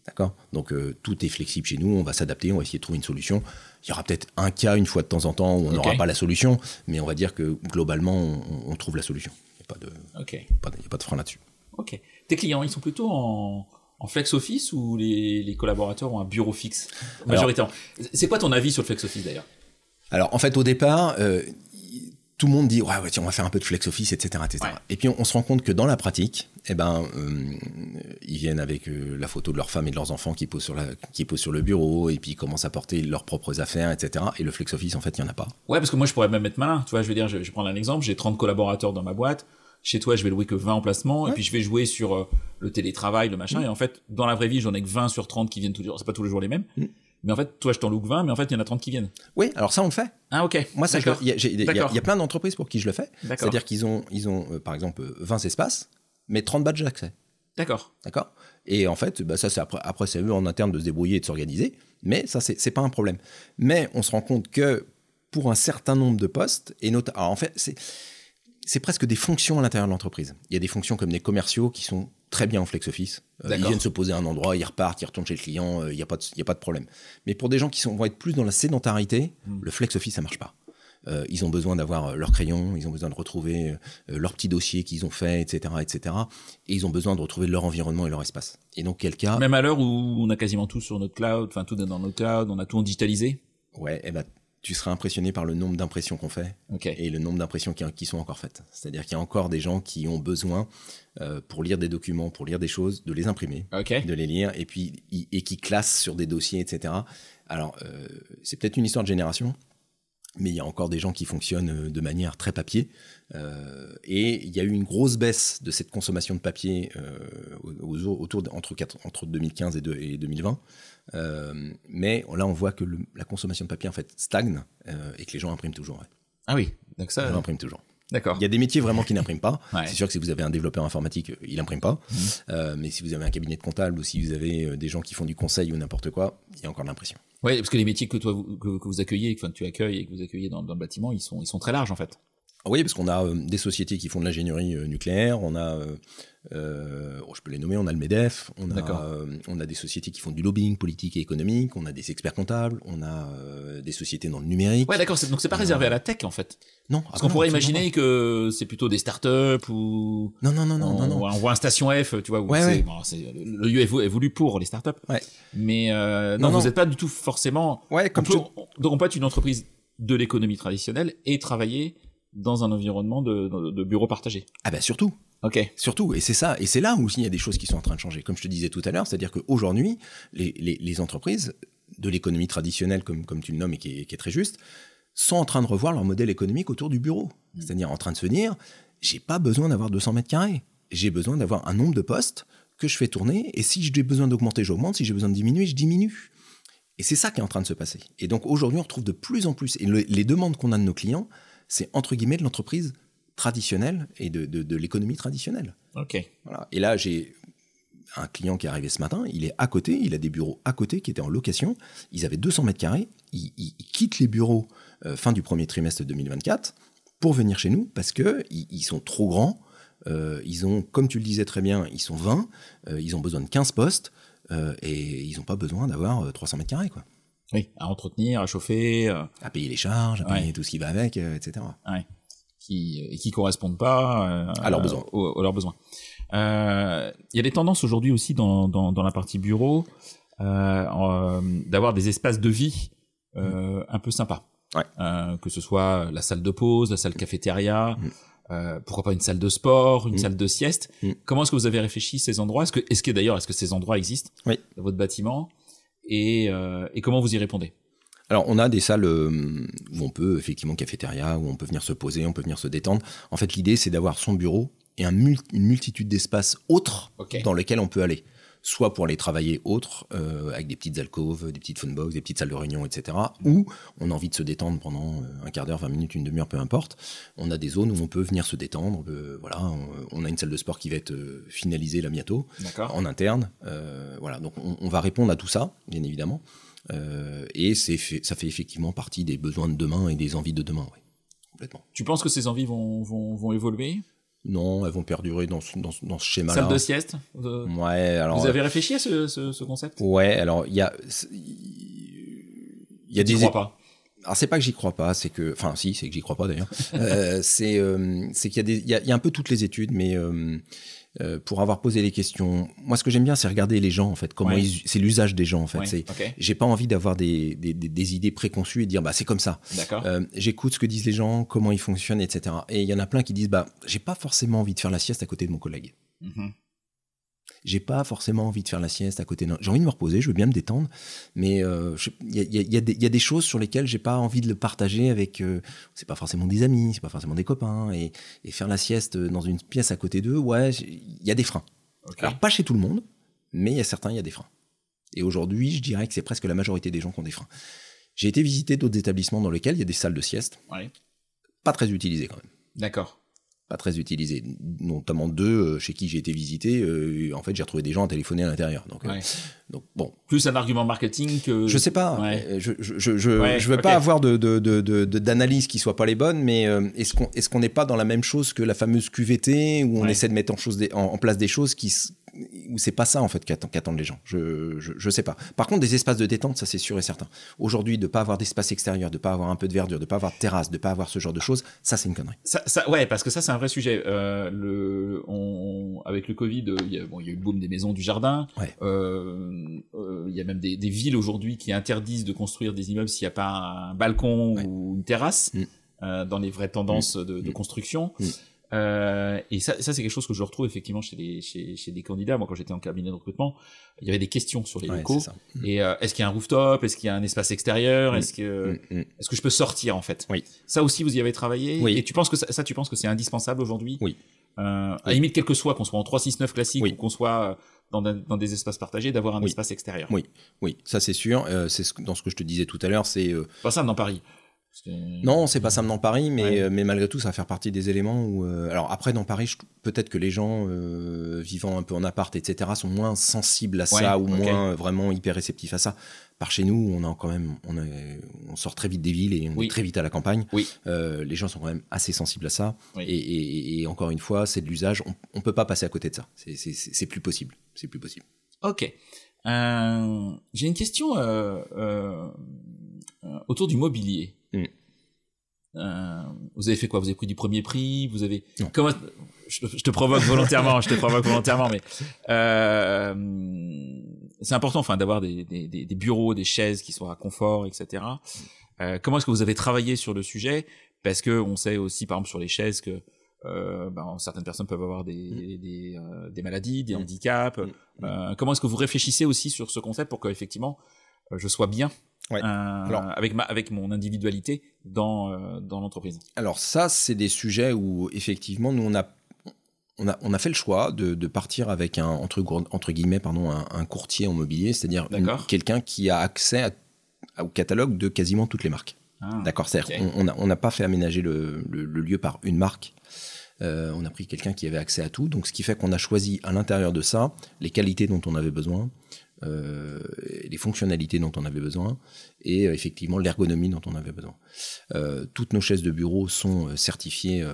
D'accord? Donc euh, tout est flexible chez nous, on va s'adapter, on va essayer de trouver une solution. Il y aura peut-être un cas une fois de temps en temps où on n'aura pas la solution, mais on va dire que globalement, on, trouve la solution. Il n'y a pas de frein là-dessus. Ok. Tes clients, ils sont plutôt en, en flex office ou les, collaborateurs ont un bureau fixe majoritairement? C'est quoi ton avis sur le flex office d'ailleurs? Alors en fait au départ, euh, tout le monde dit ouais, on va faire un peu de flex office, etc. etc. Et puis on, se rend compte que dans la pratique, eh ben, euh, ils viennent avec euh, la photo de leur femme et de leurs enfants qui posent, sur la, qui posent sur le bureau et puis ils commencent à porter leurs propres affaires, etc. Et le flex office, en fait, il n'y en a pas. Ouais, parce que moi je pourrais même être malin. Tu vois, je veux dire, je, je prends un exemple, j'ai 30 collaborateurs dans ma boîte chez toi, je vais louer que 20 emplacements, et puis je vais jouer sur euh, le télétravail, le machin, mm. et en fait, dans la vraie vie, j'en ai que 20 sur 30 qui viennent tous les jours. C'est pas tous les jours les mêmes. Mm. Mais en fait, toi, je t'en loue que 20, mais en fait, il y en a 30 qui viennent. Oui, alors ça, on le fait. Ah, ok. Moi, ça, il y, a plein d'entreprises pour qui je le fais. C'est-à-dire qu'ils ont, ils ont euh, par exemple, 20 espaces, mais 30 badges d'accès. D'accord. D'accord? Et en fait, bah, ça, c'est après, après c'est eux en interne de se débrouiller et de s'organiser, mais ça, c'est pas un problème. Mais on se rend compte que pour un certain nombre de postes, et notamment, en fait, c'est c'est presque des fonctions à l'intérieur de l'entreprise. Il y a des fonctions comme des commerciaux qui sont très bien en flex office. Euh, ils viennent se poser à un endroit, ils repartent, ils retournent chez le client, euh, il n'y a, pas de, a pas de problème. Mais pour des gens qui sont, vont être plus dans la sédentarité, hmm. le flex office, ça marche pas. euh, ils ont besoin d'avoir leur crayon, ils ont besoin de retrouver leur petit dossier qu'ils ont fait, etc., etc. Et ils ont besoin de retrouver leur environnement et leur espace. Et donc, quel cas Même à l'heure où on a quasiment tout sur notre cloud, enfin tout dans notre cloud, on a tout en digitalisé? Ouais, eh ben, tu seras impressionné par le nombre d'impressions qu'on fait et le nombre d'impressions qui, qui sont encore faites. C'est-à-dire qu'il y a encore des gens qui ont besoin, euh, pour lire des documents, pour lire des choses, de les imprimer, de les lire, et puis et qui classent sur des dossiers, etc. Alors, euh, c'est peut-être une histoire de génération, mais il y a encore des gens qui fonctionnent euh, de manière très papier. Euh, et il y a eu une grosse baisse de cette consommation de papier euh, aux- autour de- entre, entre 2015 et, deux- et 2020. Euh, mais là, on voit que le- la consommation de papier en fait stagne euh, et que les gens impriment toujours. ouais. Ah oui. Donc Les ça. gens impriment toujours. D'accord. Il y a des métiers vraiment qui n'impriment pas. Ouais. C'est sûr que si vous avez un développeur informatique, euh, il n'imprime pas. Mhm. Euh, mais si vous avez un cabinet de comptable ou si vous avez des gens qui font du conseil ou n'importe quoi, il y a encore de l'impression. Oui, parce que les métiers que toi vous- que, que vous accueillez, enfin que tu accueilles et que vous accueillez dans, dans le bâtiment, ils sont ils sont très larges en fait. Oui, parce qu'on a euh, des sociétés qui font de l'ingénierie euh, nucléaire, on a, euh, euh, oh, je peux les nommer, on a le MEDEF, on a, euh, on a des sociétés qui font du lobbying politique et économique, on a des experts comptables, on a euh, des sociétés dans le numérique. Ouais, d'accord. Donc c'est pas réservé à la tech en fait. Non, Parce ah qu'on pourrait imaginer que c'est plutôt des startups ou. Non, non, non, non, on, non, non. on voit un station F, tu vois. Où Ouais, c'est- ouais. bon, le lieu est vou- est voulu pour les startups. Ouais. Mais euh, non, Non, vous n'êtes pas du tout forcément. Ouais, On comme peut, on- donc on peut être une entreprise de l'économie traditionnelle et travailler dans un environnement de, de, de bureau partagé. Ah bah surtout. Ok. Surtout, et c'est ça, et c'est là où aussi il y a des choses qui sont en train de changer. Comme je te disais tout à l'heure, c'est-à-dire qu'aujourd'hui, les, les, les entreprises de l'économie traditionnelle, comme, comme tu le nommes et qui est, qui est très juste, sont en train de revoir leur modèle économique autour du bureau. C'est-à-dire en train de se dire, j'ai pas besoin d'avoir 200 mètres carrés. J'ai besoin d'avoir un nombre de postes que je fais tourner, et si j'ai besoin d'augmenter, j'augmente, si j'ai besoin de diminuer, je diminue. Et c'est ça qui est en train de se passer. Et donc aujourd'hui, on retrouve de plus en plus, et le- les demandes qu'on a de nos clients, c'est entre guillemets de l'entreprise traditionnelle et de, de, de l'économie traditionnelle. Ok. Voilà. Et là, j'ai un client qui est arrivé ce matin, il est à côté, il a des bureaux à côté qui étaient en location, ils avaient 200 mètres carrés, ils, ils- ils quittent les bureaux euh, fin du premier trimestre 2024 pour venir chez nous parce que ils, ils sont trop grands, euh, ils ont, comme tu le disais très bien, ils sont 20, euh, ils ont besoin de 15 postes et ils n'ont pas besoin d'avoir euh, 300 mètres carrés, quoi. Oui. À entretenir, à chauffer, euh, À payer les charges, à payer Ouais. tout ce qui va avec, euh, etc. qui et qui correspondent pas euh, À leurs besoins. aux- à leurs besoins. Euh, Il y a des tendances aujourd'hui aussi dans, dans, dans la partie bureau euh, d'avoir des espaces de vie euh, un peu sympas. Ouais. Euh, que ce soit la salle de pause, la salle cafétéria, Mm. euh, pourquoi pas une salle de sport, une Mm. salle de sieste. Mm. Comment est-ce que vous avez réfléchi ces endroits? Est-ce que, est-ce que d'ailleurs, est-ce que ces endroits existent? Oui. dans votre bâtiment? Et, euh, et comment vous y répondez? Alors, on a des salles euh, où on peut, effectivement, cafétéria, où on peut venir se poser, on peut venir se détendre. En fait, l'idée, c'est d'avoir son bureau et un une multitude d'espaces autres dans lesquels on peut aller. Soit pour aller travailler autre, euh, avec des petites alcôves, des petites funbox, des petites salles de réunion, etc. Ou on a envie de se détendre pendant euh, un quart d'heure, 20 minutes, une demi-heure, peu importe. On a des zones où on peut venir se détendre. euh, voilà, on, on a une salle de sport qui va être euh, finalisée là bientôt en interne. voilà, donc on, on va répondre à tout ça, bien évidemment. Euh, et c'est fait- ça fait effectivement partie des besoins de demain et des envies de demain, oui. Complètement. Tu penses que ces envies vont, vont, vont évoluer? Non, elles vont perdurer dans ce, dans dans ce schéma-là. Salle de sieste euh, Ouais, alors. Vous avez réfléchi à ce, ce, ce concept? Ouais, alors il y a. Il y a des. crois pas? Alors c'est pas que j'y crois pas, c'est que. Enfin, si, c'est que j'y crois pas d'ailleurs. Euh, [LAUGHS] c'est euh, c'est qu'il y a des. Il y a, il y a un peu toutes les études, mais. euh, euh, pour avoir posé les questions, moi ce que j'aime bien c'est regarder les gens en fait, comment Ouais. c'est l'usage des gens en fait. Ouais, C'est, ok, j'ai pas envie d'avoir des, des, des- idées préconçues et de dire bah c'est comme ça. d'accord. J'écoute ce que disent les gens, comment ils fonctionnent, etc. Et il y en a plein qui disent bah j'ai pas forcément envie de faire la sieste à côté de mon collègue. Mhm. J'ai pas forcément envie de faire la sieste à côté. J'ai envie de me reposer, je veux bien me détendre, mais euh, il y, a, il y a- y des- il y a des choses sur lesquelles j'ai pas envie de le partager avec. euh, c'est pas forcément des amis, c'est pas forcément des copains, et, et faire la sieste dans une pièce à côté d'eux, ouais, il y a des freins. Alors pas chez tout le monde, mais il y a certains, il y a des freins. Et aujourd'hui, je dirais que c'est presque la majorité des gens qui ont des freins. J'ai été visiter d'autres établissements dans lesquels il y a des salles de sieste, Ouais. pas très utilisées quand même. D'accord. Pas très utilisées. Notamment deux euh, chez qui j'ai été visité. euh, en fait, j'ai retrouvé des gens à téléphoner à l'intérieur. Donc, euh, Ouais. donc bon, Plus un argument marketing que. je sais pas. Ouais. Je, je, je, je, Ouais, je veux pas avoir de, de, de, d'analyse qui soit pas les bonnes, mais est-ce qu'on est-ce qu'on n'est pas dans la même chose que la fameuse QVT où on essaie de mettre en, chose des- en, en place des choses qui ou c'est pas ça en fait qu'attendent les gens. Je, je, je sais pas. Par contre, des espaces de détente, ça c'est sûr et certain. Aujourd'hui, de pas avoir d'espace extérieur, de pas avoir un peu de verdure, de pas avoir de terrasse, de pas avoir ce genre de choses, ça c'est une connerie. Ça, ça, ouais, parce que ça c'est un vrai sujet. Euh, le, on, avec le Covid, il y a, bon, il y a eu le boom des maisons du jardin. Ouais. Euh, euh, il y a même des, des villes aujourd'hui qui interdisent de construire des immeubles s'il n'y a pas un balcon Ouais. ou une terrasse Mm. euh, dans les vraies tendances de, de Mm. construction. Mm. Euh, et ça, ça c'est quelque chose que je retrouve effectivement chez les chez, chez des candidats. Moi, quand j'étais en cabinet de recrutement, il y avait des questions sur les Ouais, locaux. c'est ça. Et euh, est-ce qu'il y a un rooftop? Est-ce qu'il y a un espace extérieur? Mm. Est-ce que Mm, mm. est-ce que je peux sortir en fait? Oui. Ça aussi, vous y avez travaillé? Oui. Et tu penses que ça, ça, tu penses que c'est indispensable aujourd'hui? Oui. Euh, à la limite, quel que soit, qu'on soit en 369 classique Oui. ou qu'on soit euh, dans, des- dans des espaces partagés, d'avoir un Oui. espace extérieur. Oui. Oui, ça c'est sûr. Euh, c'est ce dans ce que je te disais tout à l'heure, c'est euh, Pas ça dans Paris. Que- Non, c'est pas ça dans Paris, mais, Ouais. euh, mais malgré tout, ça va faire partie des éléments où. euh, alors après, dans Paris, peut-être que les gens euh, vivant un peu en appart, etc., sont moins sensibles à ça ou moins euh, vraiment hyper réceptifs à ça. Par chez nous, on a quand même, on, est- on sort très vite des villes et on Oui. est très vite à la campagne. Oui. Euh, les gens sont quand même assez sensibles à ça. Oui. Et, et- et encore une fois, c'est de l'usage. On, on peut pas passer à côté de ça. C'est- plus possible. C'est plus possible. Ok. Euh, J'ai une question euh, euh, euh, autour du mobilier. Mm. Euh, vous avez fait quoi? Vous avez pris du premier prix? Vous avez Non. comment je, te- je te provoque volontairement, je te provoque volontairement, mais euh, c'est important, enfin, d'avoir des, des, des des bureaux, des chaises qui soient à confort, etc. Euh, comment est-ce que vous avez travaillé sur le sujet? Parce que on sait aussi, par exemple, sur les chaises que euh, ben, certaines personnes peuvent avoir des, des, euh, des maladies, des Mm. handicaps. Mm. Euh, comment est-ce que vous réfléchissez aussi sur ce concept pour qu'effectivement euh, je sois bien? Ouais. euh, Alors- avec ma avec mon individualité dans euh, dans l'entreprise. Alors ça, c'est des sujets où effectivement, nous on a on a, on a fait le choix de, de partir avec un entre, guillemets pardon un, un courtier en mobilier, c'est-à-dire quelqu'un qui a accès à- à- au catalogue de quasiment toutes les marques. Ah, D'accord, c'est ok. on on a- on n'a pas fait aménager le, le- le lieu par une marque. Euh, on a pris quelqu'un qui avait accès à tout, donc ce qui fait qu'on a choisi à l'intérieur de ça les qualités dont on avait besoin, euh, les fonctionnalités dont on avait besoin et euh, effectivement l'ergonomie dont on avait besoin. Euh, toutes nos chaises de bureau sont certifiées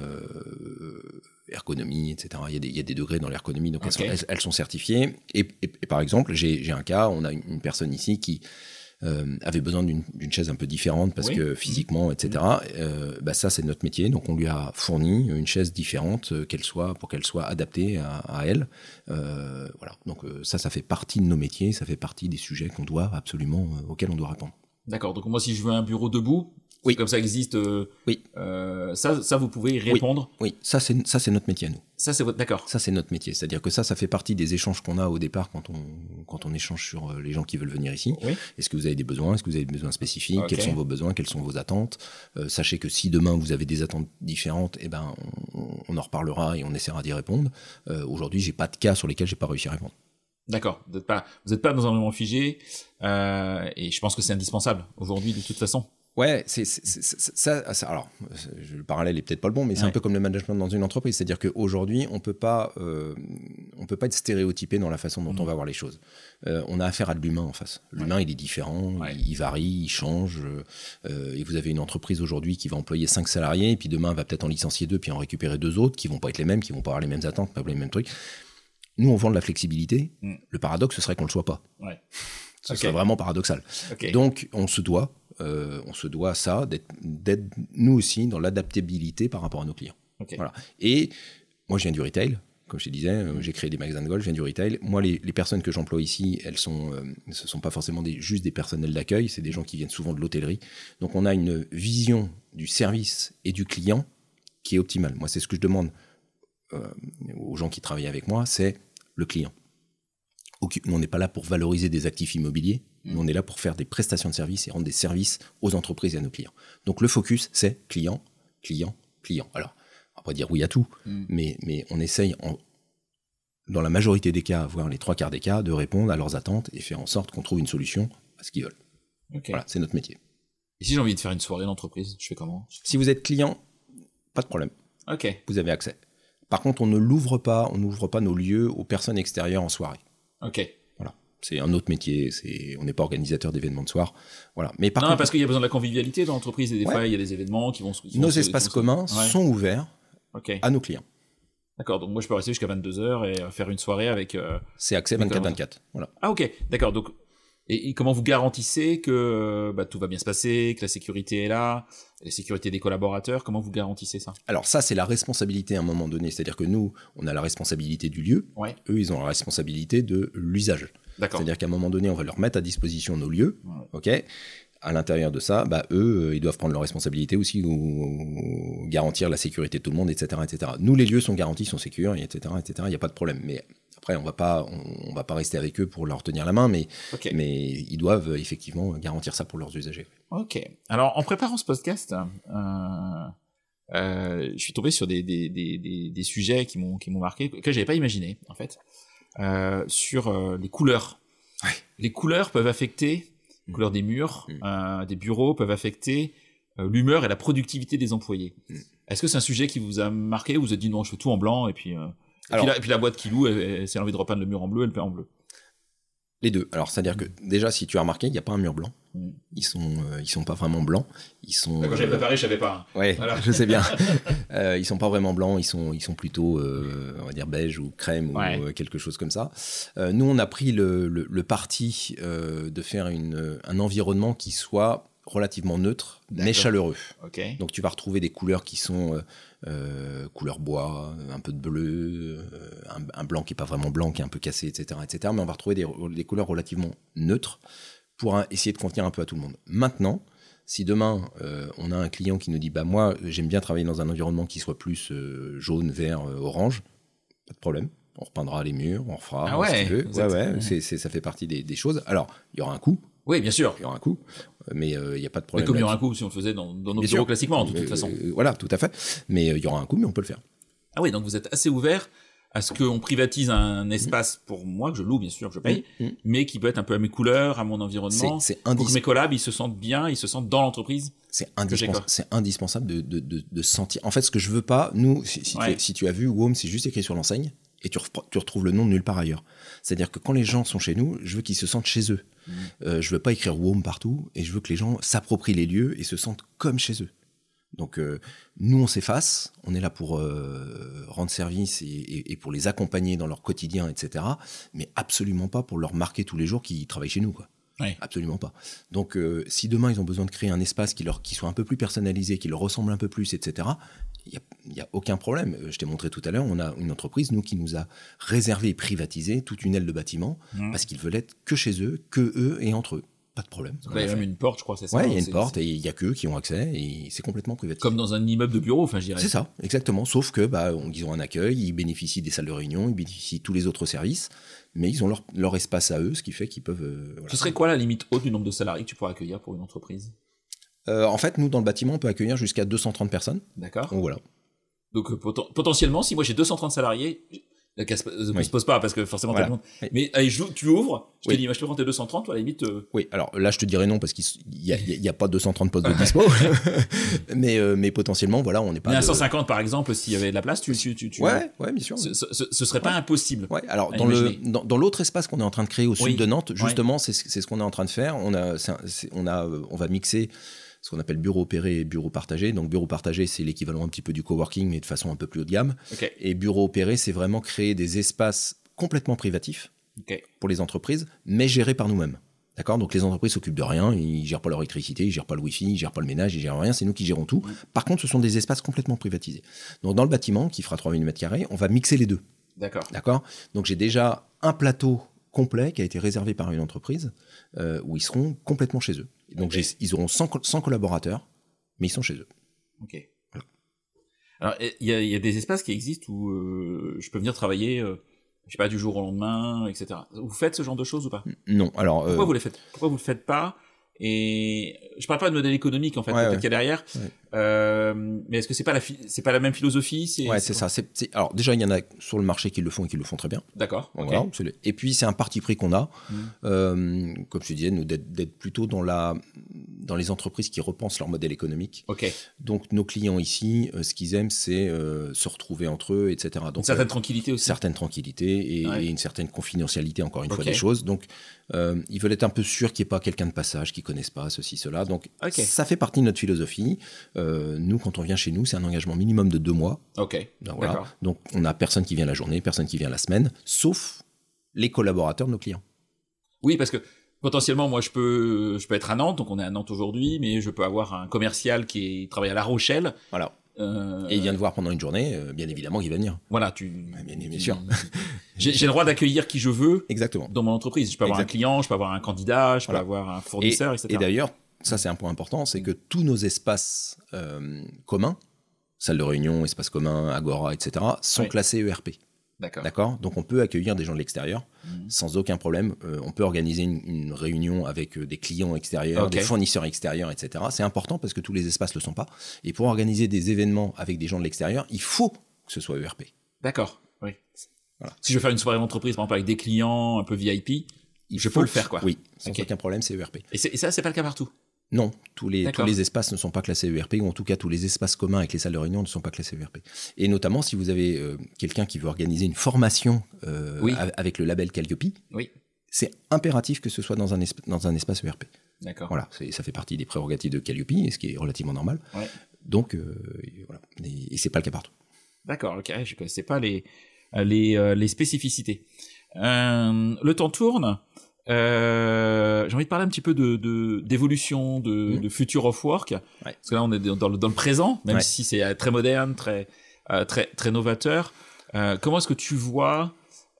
ergonomie, etc. Il y, a des, il y a des degrés dans l'ergonomie, donc elles, sont, elles- elles sont certifiées. Et, et- et par exemple, j'ai un cas, on a une, une personne ici qui avait besoin d'une chaise un peu différente parce Oui. que physiquement, etc. Euh, bah ça, c'est notre métier. Donc, on lui a fourni une chaise différente, euh, qu'elle soit pour qu'elle soit adaptée à, à elle. Euh, voilà. Donc, euh, ça, ça fait partie de nos métiers. Ça fait partie des sujets qu'on doit absolument euh, auxquels on doit répondre. D'accord. Donc moi, si je veux un bureau debout, Oui. comme ça existe, euh, Oui. euh, ça, ça vous pouvez y répondre. Oui, ça, c'est ça, c'est notre métier à nous. Ça, c'est votre. D'accord. Ça, c'est notre métier. C'est-à-dire que ça, ça fait partie des échanges qu'on a au départ quand on, quand on échange sur euh, les gens qui veulent venir ici. Oui. Est-ce que vous avez des besoins? Est-ce que vous avez des besoins spécifiques? Quels sont vos besoins? Quelles sont vos attentes? Euh, Sachez que si demain vous avez des attentes différentes, eh ben, on, on en reparlera et on essaiera d'y répondre. Aujourd'hui, j'ai pas de cas sur lesquels j'ai pas réussi à répondre. D'accord. Vous n'êtes pas, vous êtes pas dans un moment figé, euh, et je pense que c'est indispensable aujourd'hui de toute façon. Ouais, c'est ça, ça- Alors, le parallèle est peut-être pas le bon, mais c'est Ouais. un peu comme le management dans une entreprise. C'est-à-dire qu'aujourd'hui, on peut pas, euh, on peut pas être stéréotypé dans la façon dont on va voir les choses. Euh, on a affaire à de l'humain en face. L'humain, il est différent, Ouais. il, il varie, il change. euh, et vous avez une entreprise aujourd'hui qui va employer cinq salariés, et puis demain va peut-être en licencier deux, puis en récupérer deux autres qui vont pas être les mêmes, qui vont pas avoir les mêmes attentes, pas les mêmes trucs. Nous, on vend de la flexibilité. Mm. Le paradoxe, ce serait qu'on le soit pas. Ouais. Ce serait vraiment paradoxal. Donc, on se doit, euh, on se doit à ça, d'être, nous aussi dans l'adaptabilité par rapport à nos clients. Voilà. Et moi, je viens du retail. Comme je te disais, euh, j'ai créé des magasins de golf, je viens du retail. Moi, les, les personnes que j'emploie ici, elles sont, euh, ce sont pas forcément des, juste des personnels d'accueil, c'est des gens qui viennent souvent de l'hôtellerie. Donc, on a une vision du service et du client qui est optimale. Moi, c'est ce que je demande euh, aux gens qui travaillent avec moi, c'est le client. On n'est pas là pour valoriser des actifs immobiliers, Mm. nous, on est là pour faire des prestations de services et rendre des services aux entreprises et à nos clients. Donc le focus, c'est client, client, client. Alors, on va pas dire oui à tout, Mm. mais, mais on essaye, en- dans la majorité des cas, voire les trois quarts des cas, de répondre à leurs attentes et faire en sorte qu'on trouve une solution à ce qu'ils veulent. Voilà, c'est notre métier. Et si j'ai envie de faire une soirée d'entreprise, je fais comment? Si vous êtes client, pas de problème, Ok. vous avez accès. Par contre, on ne l'ouvre pas, on n'ouvre pas nos lieux aux personnes extérieures en soirée. Ok. Voilà. C'est un autre métier, c'est, on n'est pas organisateur d'événements de soir. Voilà. Mais par non, contre, parce qu'il y a besoin de la convivialité dans l'entreprise et des Ouais. fois il y a des événements qui vont. se- nos espaces communs Ouais. sont ouverts à nos clients. D'accord, donc moi je peux rester jusqu'à 22h et euh, faire une soirée avec... euh, C'est accès 24-24. Voilà. Ah ok, d'accord, donc... Et, et comment vous garantissez que bah, tout va bien se passer, que la sécurité est là, la sécurité des collaborateurs, comment vous garantissez ça? Alors ça, c'est la responsabilité à un moment donné. C'est-à-dire que nous, on a la responsabilité du lieu. Ouais. Eux, ils ont la responsabilité de l'usage. C'est-à-dire qu'à un moment donné, on va leur mettre à disposition nos lieux. Ouais. OK? À l'intérieur de ça, bah, eux, euh, ils doivent prendre leurs responsabilités aussi, ou, garantir la sécurité de tout le monde, etc., etc. Nous, les lieux sont garantis, sont sécures, etc., etc. Il n'y a pas de problème. Mais après, on va pas, on, on va pas rester avec eux pour leur tenir la main, mais, mais ils doivent euh, effectivement garantir ça pour leurs usagers. Ok. Alors, en préparant ce podcast, euh, euh, je suis tombé sur des, des, des, des, des sujets qui m'ont qui m'ont marqué que j'avais pas imaginé en fait euh, sur les couleurs. Ouais. Les couleurs peuvent affecter les Mm. couleurs des murs, Mm. des bureaux peuvent affecter l'humeur et la productivité des employés. Mm. Est-ce que c'est un sujet qui vous a marqué ou vous avez dit non, je fais tout en blanc et puis et, Alors- puis la, et puis la boîte qui loue, elle, elle, si elle a envie de repeindre le mur en bleu, elle le fait en bleu. Les deux. Alors, c'est-à-dire que déjà, si tu as remarqué, il n'y a pas un mur blanc. Mm. Ils sont, euh, ils sont pas vraiment blancs. Ils sont. Quand j'avais préparé, je savais pas. Ouais, Voilà. [LAUGHS] je sais bien. [LAUGHS] euh, ils sont pas vraiment blancs, ils sont, ils sont plutôt, euh, on va dire beige ou crème Ouais. ou euh, quelque chose comme ça. Nous, on a pris le, le, le parti de faire une, un environnement qui soit relativement neutre, mais chaleureux. Donc, tu vas retrouver des couleurs qui sont euh, euh, couleur bois, un peu de bleu, euh, un, un blanc qui est pas vraiment blanc, qui est un peu cassé, etc., etc. Mais on va retrouver des, des couleurs relativement neutres pour un- essayer de contenir un peu à tout le monde. Maintenant, si demain euh, on a un client qui nous dit bah moi j'aime bien travailler dans un environnement qui soit plus euh, jaune, vert, orange, pas de problème. On repeindra les murs, on refera Ah ouais, ce qu'il veut. vous Ouais, ouais, ouais. ça fait partie des, des choses. Alors, il y aura un coût, Oui, bien sûr. il y aura un coût, euh, mais euh, il n'y a pas de Mais problème. comme il y aura un coup si on le faisait dans, dans nos bureaux classiquement, de toute Euh, façon. euh, voilà, tout à fait. Mais euh, il y aura un coût, mais on peut le faire. Ah oui, donc vous êtes assez ouvert à ce qu'on privatise un espace pour moi, que je loue bien sûr, que je paye, Mm. mais qui peut être un peu à mes couleurs, à mon environnement, c'est pour que mes collabs, ils se sentent bien, ils se sentent dans l'entreprise. c'est indispensable, indispensable de, de, de, de sentir. En fait, ce que je veux pas, nous, si, si, Ouais. tu, si tu as vu, WOM, c'est juste écrit sur l'enseigne et tu, retrouves le nom de nulle part ailleurs. C'est-à-dire que quand les gens sont chez nous, je veux qu'ils se sentent chez eux. Mhm. Euh, je veux pas écrire WOM partout et je veux que les gens s'approprient les lieux et se sentent comme chez eux. Donc euh, nous, on s'efface, on est là pour euh, rendre service et, et- et pour les accompagner dans leur quotidien, etc. Mais absolument pas pour leur marquer tous les jours qu'ils travaillent chez nous. Quoi. Absolument pas. Donc euh, si demain ils ont besoin de créer un espace qui, leur, qui soit un peu plus personnalisé, qui leur ressemble un peu plus, etc., il n'y a, aucun problème. Euh, Je t'ai montré tout à l'heure, on a une entreprise, nous, qui nous a réservé et privatisé toute une aile de bâtiment Mhm. parce qu'ils veulent être que chez eux, que eux et entre eux. Pas de problème. Il y a même une porte, je crois, c'est ça. Ouais, il y a une C'est- porte et il y a qu'eux qui ont accès et c'est complètement privatisé. Comme dans un immeuble de bureau, enfin, je dirais. C'est ça, exactement. Sauf que bah, on- ils ont un accueil, ils bénéficient des salles de réunion, ils bénéficient de tous les autres services, mais ils ont leur, leur espace à eux, ce qui fait qu'ils peuvent. euh, voilà. Ce serait quoi la limite haute du nombre de salariés que tu pourrais accueillir pour une entreprise? Euh, en fait, nous, dans le bâtiment, on peut accueillir jusqu'à 230 personnes. D'accord Donc voilà. Donc euh, poten- potentiellement, si moi j'ai 230 salariés, ne Oui. se pose pas parce que forcément Voilà. Oui. Mais allez, je- tu ouvres, je Oui. te dis, moi je te prends tes 230, toi à la limite. euh, Oui, alors là, je te dirais non parce qu'il n'y a, y a- pas 230 postes de [LAUGHS] dispo. [LAUGHS] mais, euh, mais potentiellement, voilà, on n'est pas. mais à de- 150 par exemple, s'il y avait de la place, tu, tu, tu, tu- Ouais, ouais, bien sûr. ce, ce- serait pas impossible. Ouais, alors dans le dans, dans l'autre espace qu'on est en train de créer au sud de Nantes, justement, c'est ce c'est ce qu'on est en train de faire. On a un- on a euh, on va mixer ce qu'on appelle bureau opéré et bureau partagé. Donc bureau partagé, c'est l'équivalent un petit peu du coworking mais de façon un peu plus haut de gamme. Et bureau opéré, c'est vraiment créer des espaces complètement privatifs pour les entreprises, mais gérés par nous-mêmes. D'accord? Donc les entreprises s'occupent de rien, ils gèrent pas leur électricité, ils gèrent pas le wifi, ils gèrent pas le ménage, ils gèrent rien, c'est nous qui gérons tout. Par contre, ce sont des espaces complètement privatisés. Donc dans le bâtiment, qui fera 3000 m2, on va mixer les deux. D'accord. D'accord? Donc j'ai déjà un plateau complet qui a été réservé par une entreprise euh, où ils seront complètement chez eux. Donc ils auront 100, co- 100 collaborateurs, mais ils sont chez eux. Ok. Alors, il y a, il y a des espaces qui existent où euh, je peux venir travailler, euh, je sais pas, du jour au lendemain, etc. Vous faites ce genre de choses ou pas? Non, alors... euh, Pourquoi vous les faites? Pourquoi vous le faites pas? Et je parle pas de modèle économique en fait, Ouais, peut-être ouais. qu'il y a derrière. Ouais. Euh, mais est-ce que c'est pas la c'est pas la même philosophie C'est ouais, c'est ça. Alors déjà, il y en a sur le marché qui le font et qui le font très bien. D'accord. Voilà, Et puis c'est un parti pris qu'on a, Mm. euh, comme je disais, nous d'être plutôt dans la dans les entreprises qui repensent leur modèle économique. Ok. Donc nos clients ici, euh, ce qu'ils aiment, c'est euh, se retrouver entre eux, etc. Donc Donc certaine tranquillité aussi. certaine tranquillité et, Ouais. et une certaine confidentialité encore une fois des choses. Donc ils veulent être un peu sûrs qu'il n'y ait pas quelqu'un de passage qui connaissent pas ceci cela. Donc ça fait partie de notre philosophie. Euh, nous, quand on vient chez nous, c'est un engagement minimum de deux mois. Ok. Donc, voilà. D'accord. Donc, on a personne qui vient la journée, personne qui vient la semaine, sauf les collaborateurs de nos clients. Oui, parce que potentiellement, moi, je peux, je peux être à Nantes, donc on est à Nantes aujourd'hui, mais je peux avoir un commercial qui est- travaille à La Rochelle. Voilà. euh, Et il vient te voir pendant une journée, euh, bien évidemment, il va venir. Voilà, tu. bien- bien sûr. [LAUGHS] J'ai le droit d'accueillir qui je veux Exactement. dans mon entreprise. Je peux avoir un client, je peux avoir un candidat, je peux avoir un Et, fournisseur, etc. et d'ailleurs, ça c'est un point important, c'est que tous nos espaces euh, communs, salle de réunion, espace commun, agora, etc., sont Oui. classés ERP. D'accord. D'accord? Donc on peut accueillir des gens de l'extérieur Mhm. sans aucun problème. Euh, on peut organiser une, une réunion avec euh, des clients extérieurs, des fournisseurs extérieurs, etc. C'est important parce que tous les espaces ne le sont pas. Et pour organiser des événements avec des gens de l'extérieur, il faut que ce soit ERP. D'accord. Oui. Voilà. Si je veux faire une soirée d'entreprise, par exemple, avec des clients un peu VIP, Il Je faut peux le faire, quoi. Oui, sans aucun problème, c'est ERP. et, et ça, c'est pas le cas partout. Non, tous les, tous les espaces ne sont pas classés ERP, ou en tout cas tous les espaces communs avec les salles de réunion ne sont pas classés ERP. Et notamment si vous avez euh, quelqu'un qui veut organiser une formation euh, Oui. avec le label Calliope, Oui. c'est impératif que ce soit dans un, dans un espace ERP. D'accord. Voilà, ça fait partie des prérogatives de Calliope, et ce qui est relativement normal. Ouais. Donc, euh, et voilà. Et, et c'est pas le cas partout. D'accord, ok, je connaissais pas les les, les spécificités. Le temps tourne. Euh, J'ai envie de parler un petit peu de d'évolution, de, Mhm. de future of work, parce que là on est dans le, dans le présent, même Ouais. si c'est euh, très moderne, très euh, très très novateur. Euh, comment est-ce que tu vois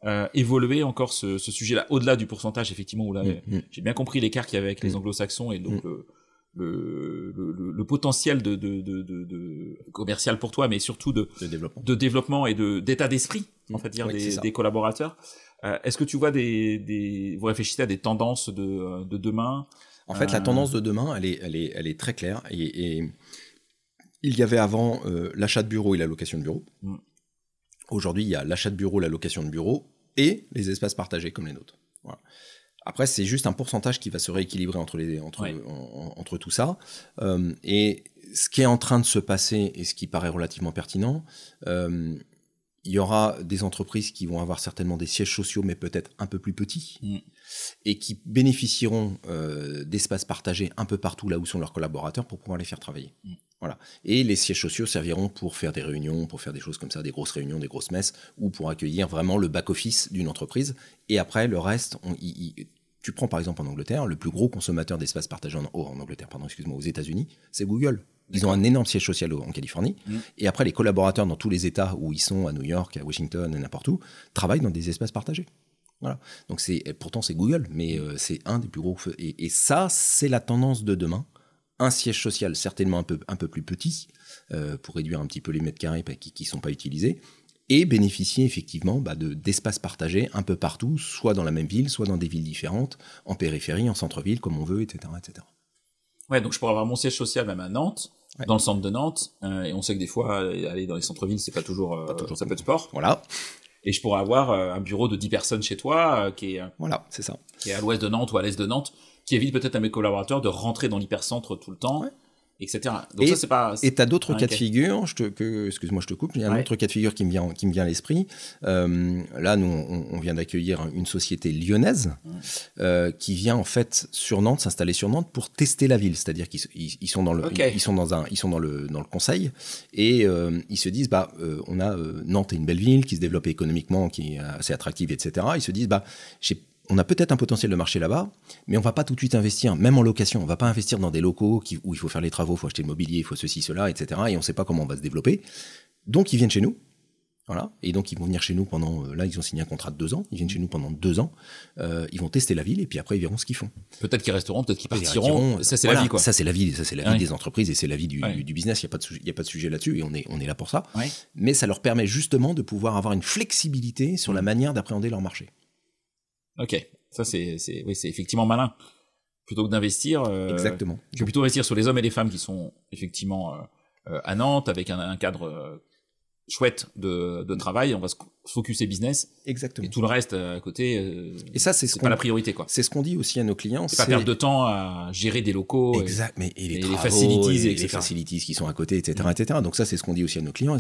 euh, évoluer encore ce, ce sujet-là, au-delà du pourcentage effectivement où là Mm, mm. j'ai bien compris l'écart qu'il y avait avec les Mm. anglo-saxons et donc le, le, le, le- potentiel de, de, de, de, de commercial pour toi, mais surtout de, développement. de développement et de d'état d'esprit en fait dire Oui, c'est des, des collaborateurs. Euh, Est-ce que tu vois des, des vous réfléchissez à des tendances de, euh, de demain? En fait, la Euh. tendance de demain, elle est, elle est, elle est très claire. Et, et il y avait avant euh, l'achat de bureau et la location de bureau. Mm. Aujourd'hui, il y a l'achat de bureau, la location de bureau et les espaces partagés comme les nôtres. Voilà. Après, c'est juste un pourcentage qui va se rééquilibrer entre, les, entre, Ouais. en- en- entre tout ça. Et ce qui est en train de se passer et ce qui paraît relativement pertinent, il y aura des entreprises qui vont avoir certainement des sièges sociaux, mais peut-être un peu plus petits, Mm. et qui bénéficieront euh, d'espaces partagés un peu partout là où sont leurs collaborateurs pour pouvoir les faire travailler. Mm. Voilà. Et les sièges sociaux serviront pour faire des réunions, pour faire des choses comme ça, des grosses réunions, des grosses messes, ou pour accueillir vraiment le back-office d'une entreprise. Et après, le reste, on- il- tu prends par exemple en Angleterre, le plus gros consommateur d'espaces partagés en, oh, en Angleterre, pardon, excuse-moi, aux États-Unis, c'est Google. Ils ont un énorme siège social en Californie. Mm. Et après, les collaborateurs dans tous les États où ils sont, à New York, à Washington, et n'importe où, travaillent dans des espaces partagés. Voilà. Donc c'est pourtant c'est Google, mais euh, c'est un des plus gros. Et, et ça, c'est la tendance de demain. Un siège social certainement un peu un peu plus petit euh, pour réduire un petit peu les mètres carrés bah, qui ne sont pas utilisés et bénéficier effectivement bah, de d'espaces partagés un peu partout, soit dans la même ville, soit dans des villes différentes, en périphérie, en centre-ville, comme on veut, etc., etc. Ouais, donc je pourrais avoir mon siège social même à Nantes, Ouais. dans le centre de Nantes, euh, et on sait que des fois euh, aller dans les centres-villes c'est pas toujours, euh, Pas toujours ça peut être sport. Voilà, Et je pourrais avoir euh, un bureau de 10 personnes chez toi qui est voilà, c'est ça. qui est à l'ouest de Nantes ou à l'est de Nantes, qui évite peut-être à mes collaborateurs de rentrer dans l'hypercentre tout le temps, Ouais. Etc. Donc Et- ça c'est pas Et tu as d'autres cas de figure, je te, que, excuse-moi, je te coupe, il y a un autre cas de figure qui me vient, qui me vient à l'esprit. Euh, là, nous, on, on vient d'accueillir une société lyonnaise euh, qui vient en fait sur Nantes, s'installer sur Nantes pour tester la ville. C'est-à-dire qu'ils ils- ils sont dans le, Ok. ils, ils sont dans un, ils sont dans le, dans le conseil et euh, ils se disent, bah, on a Nantes est une belle ville qui se développe économiquement, qui est assez attractive, etc. Ils se disent, bah, j'ai on a peut-être un potentiel de marché là-bas, mais on va pas tout de suite investir, même en location. On va pas investir dans des locaux qui- où il faut faire les travaux, il faut acheter le mobilier, il faut ceci, cela, etc. Et on ne sait pas comment on va se développer. Donc ils viennent chez nous. Voilà. Et donc ils vont venir chez nous pendant. euh, Là, ils ont signé un contrat de deux ans. Ils viennent chez nous pendant deux ans. Euh, ils vont tester la ville et puis après ils verront ce qu'ils font. peut-être qu'ils resteront, peut-être qu'ils Ils partiront. diront, Ça c'est voilà, la vie quoi. Ça c'est la vie. Ça c'est la vie Ouais. des entreprises et c'est la vie du, Ouais. du- du business. Il y a pas de sujet- il y a pas de sujet là-dessus et on est on est là pour ça. Ouais. Mais ça leur permet justement de pouvoir avoir une flexibilité sur Mm. la manière d'appréhender leur marché. Ok, ça c'est c'est oui c'est effectivement malin. Plutôt que d'investir, euh, Exactement. je vais plutôt investir sur les hommes et les femmes qui sont effectivement euh, euh, à Nantes avec un, un cadre chouette de, de travail. On va se focuser business Exactement. et tout le reste à côté. euh, Et ça c'est ce pas la priorité quoi. C'est ce qu'on dit aussi à nos clients. C'est pas perdre de temps à gérer des locaux. et- Exact, mais et les, et les facilities, et les facilities qui sont à côté, etc., etc. Donc ça, c'est ce qu'on dit aussi à nos clients.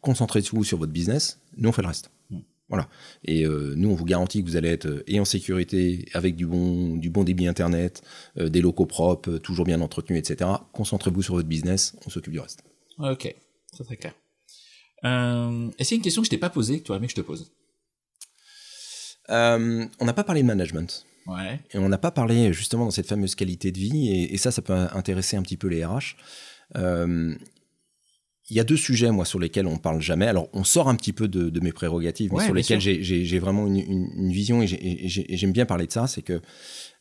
Concentrez-vous sur votre business, nous on fait le reste. Mm. Voilà. Et euh, nous, on vous garantit que vous allez être euh, et en sécurité, avec du bon, du bon débit Internet, euh, des locaux propres, toujours bien entretenus, etc. Concentrez-vous sur votre business, on s'occupe du reste. Ok, c'est très clair. Euh, y a une question que je t'ai pas posée que tu aurais aimé que je te pose? On n'a pas parlé de management. Ouais. Et on n'a pas parlé justement dans cette fameuse qualité de vie, et, et ça, ça peut intéresser un petit peu les RH. Euh, il y a deux sujets, moi, sur lesquels on parle jamais. Alors, on sort un petit peu de, de mes prérogatives, mais Ouais, sur lesquels j'ai- vraiment une, une- une vision et j'ai- et j'ai- et j'aime bien parler de ça. C'est que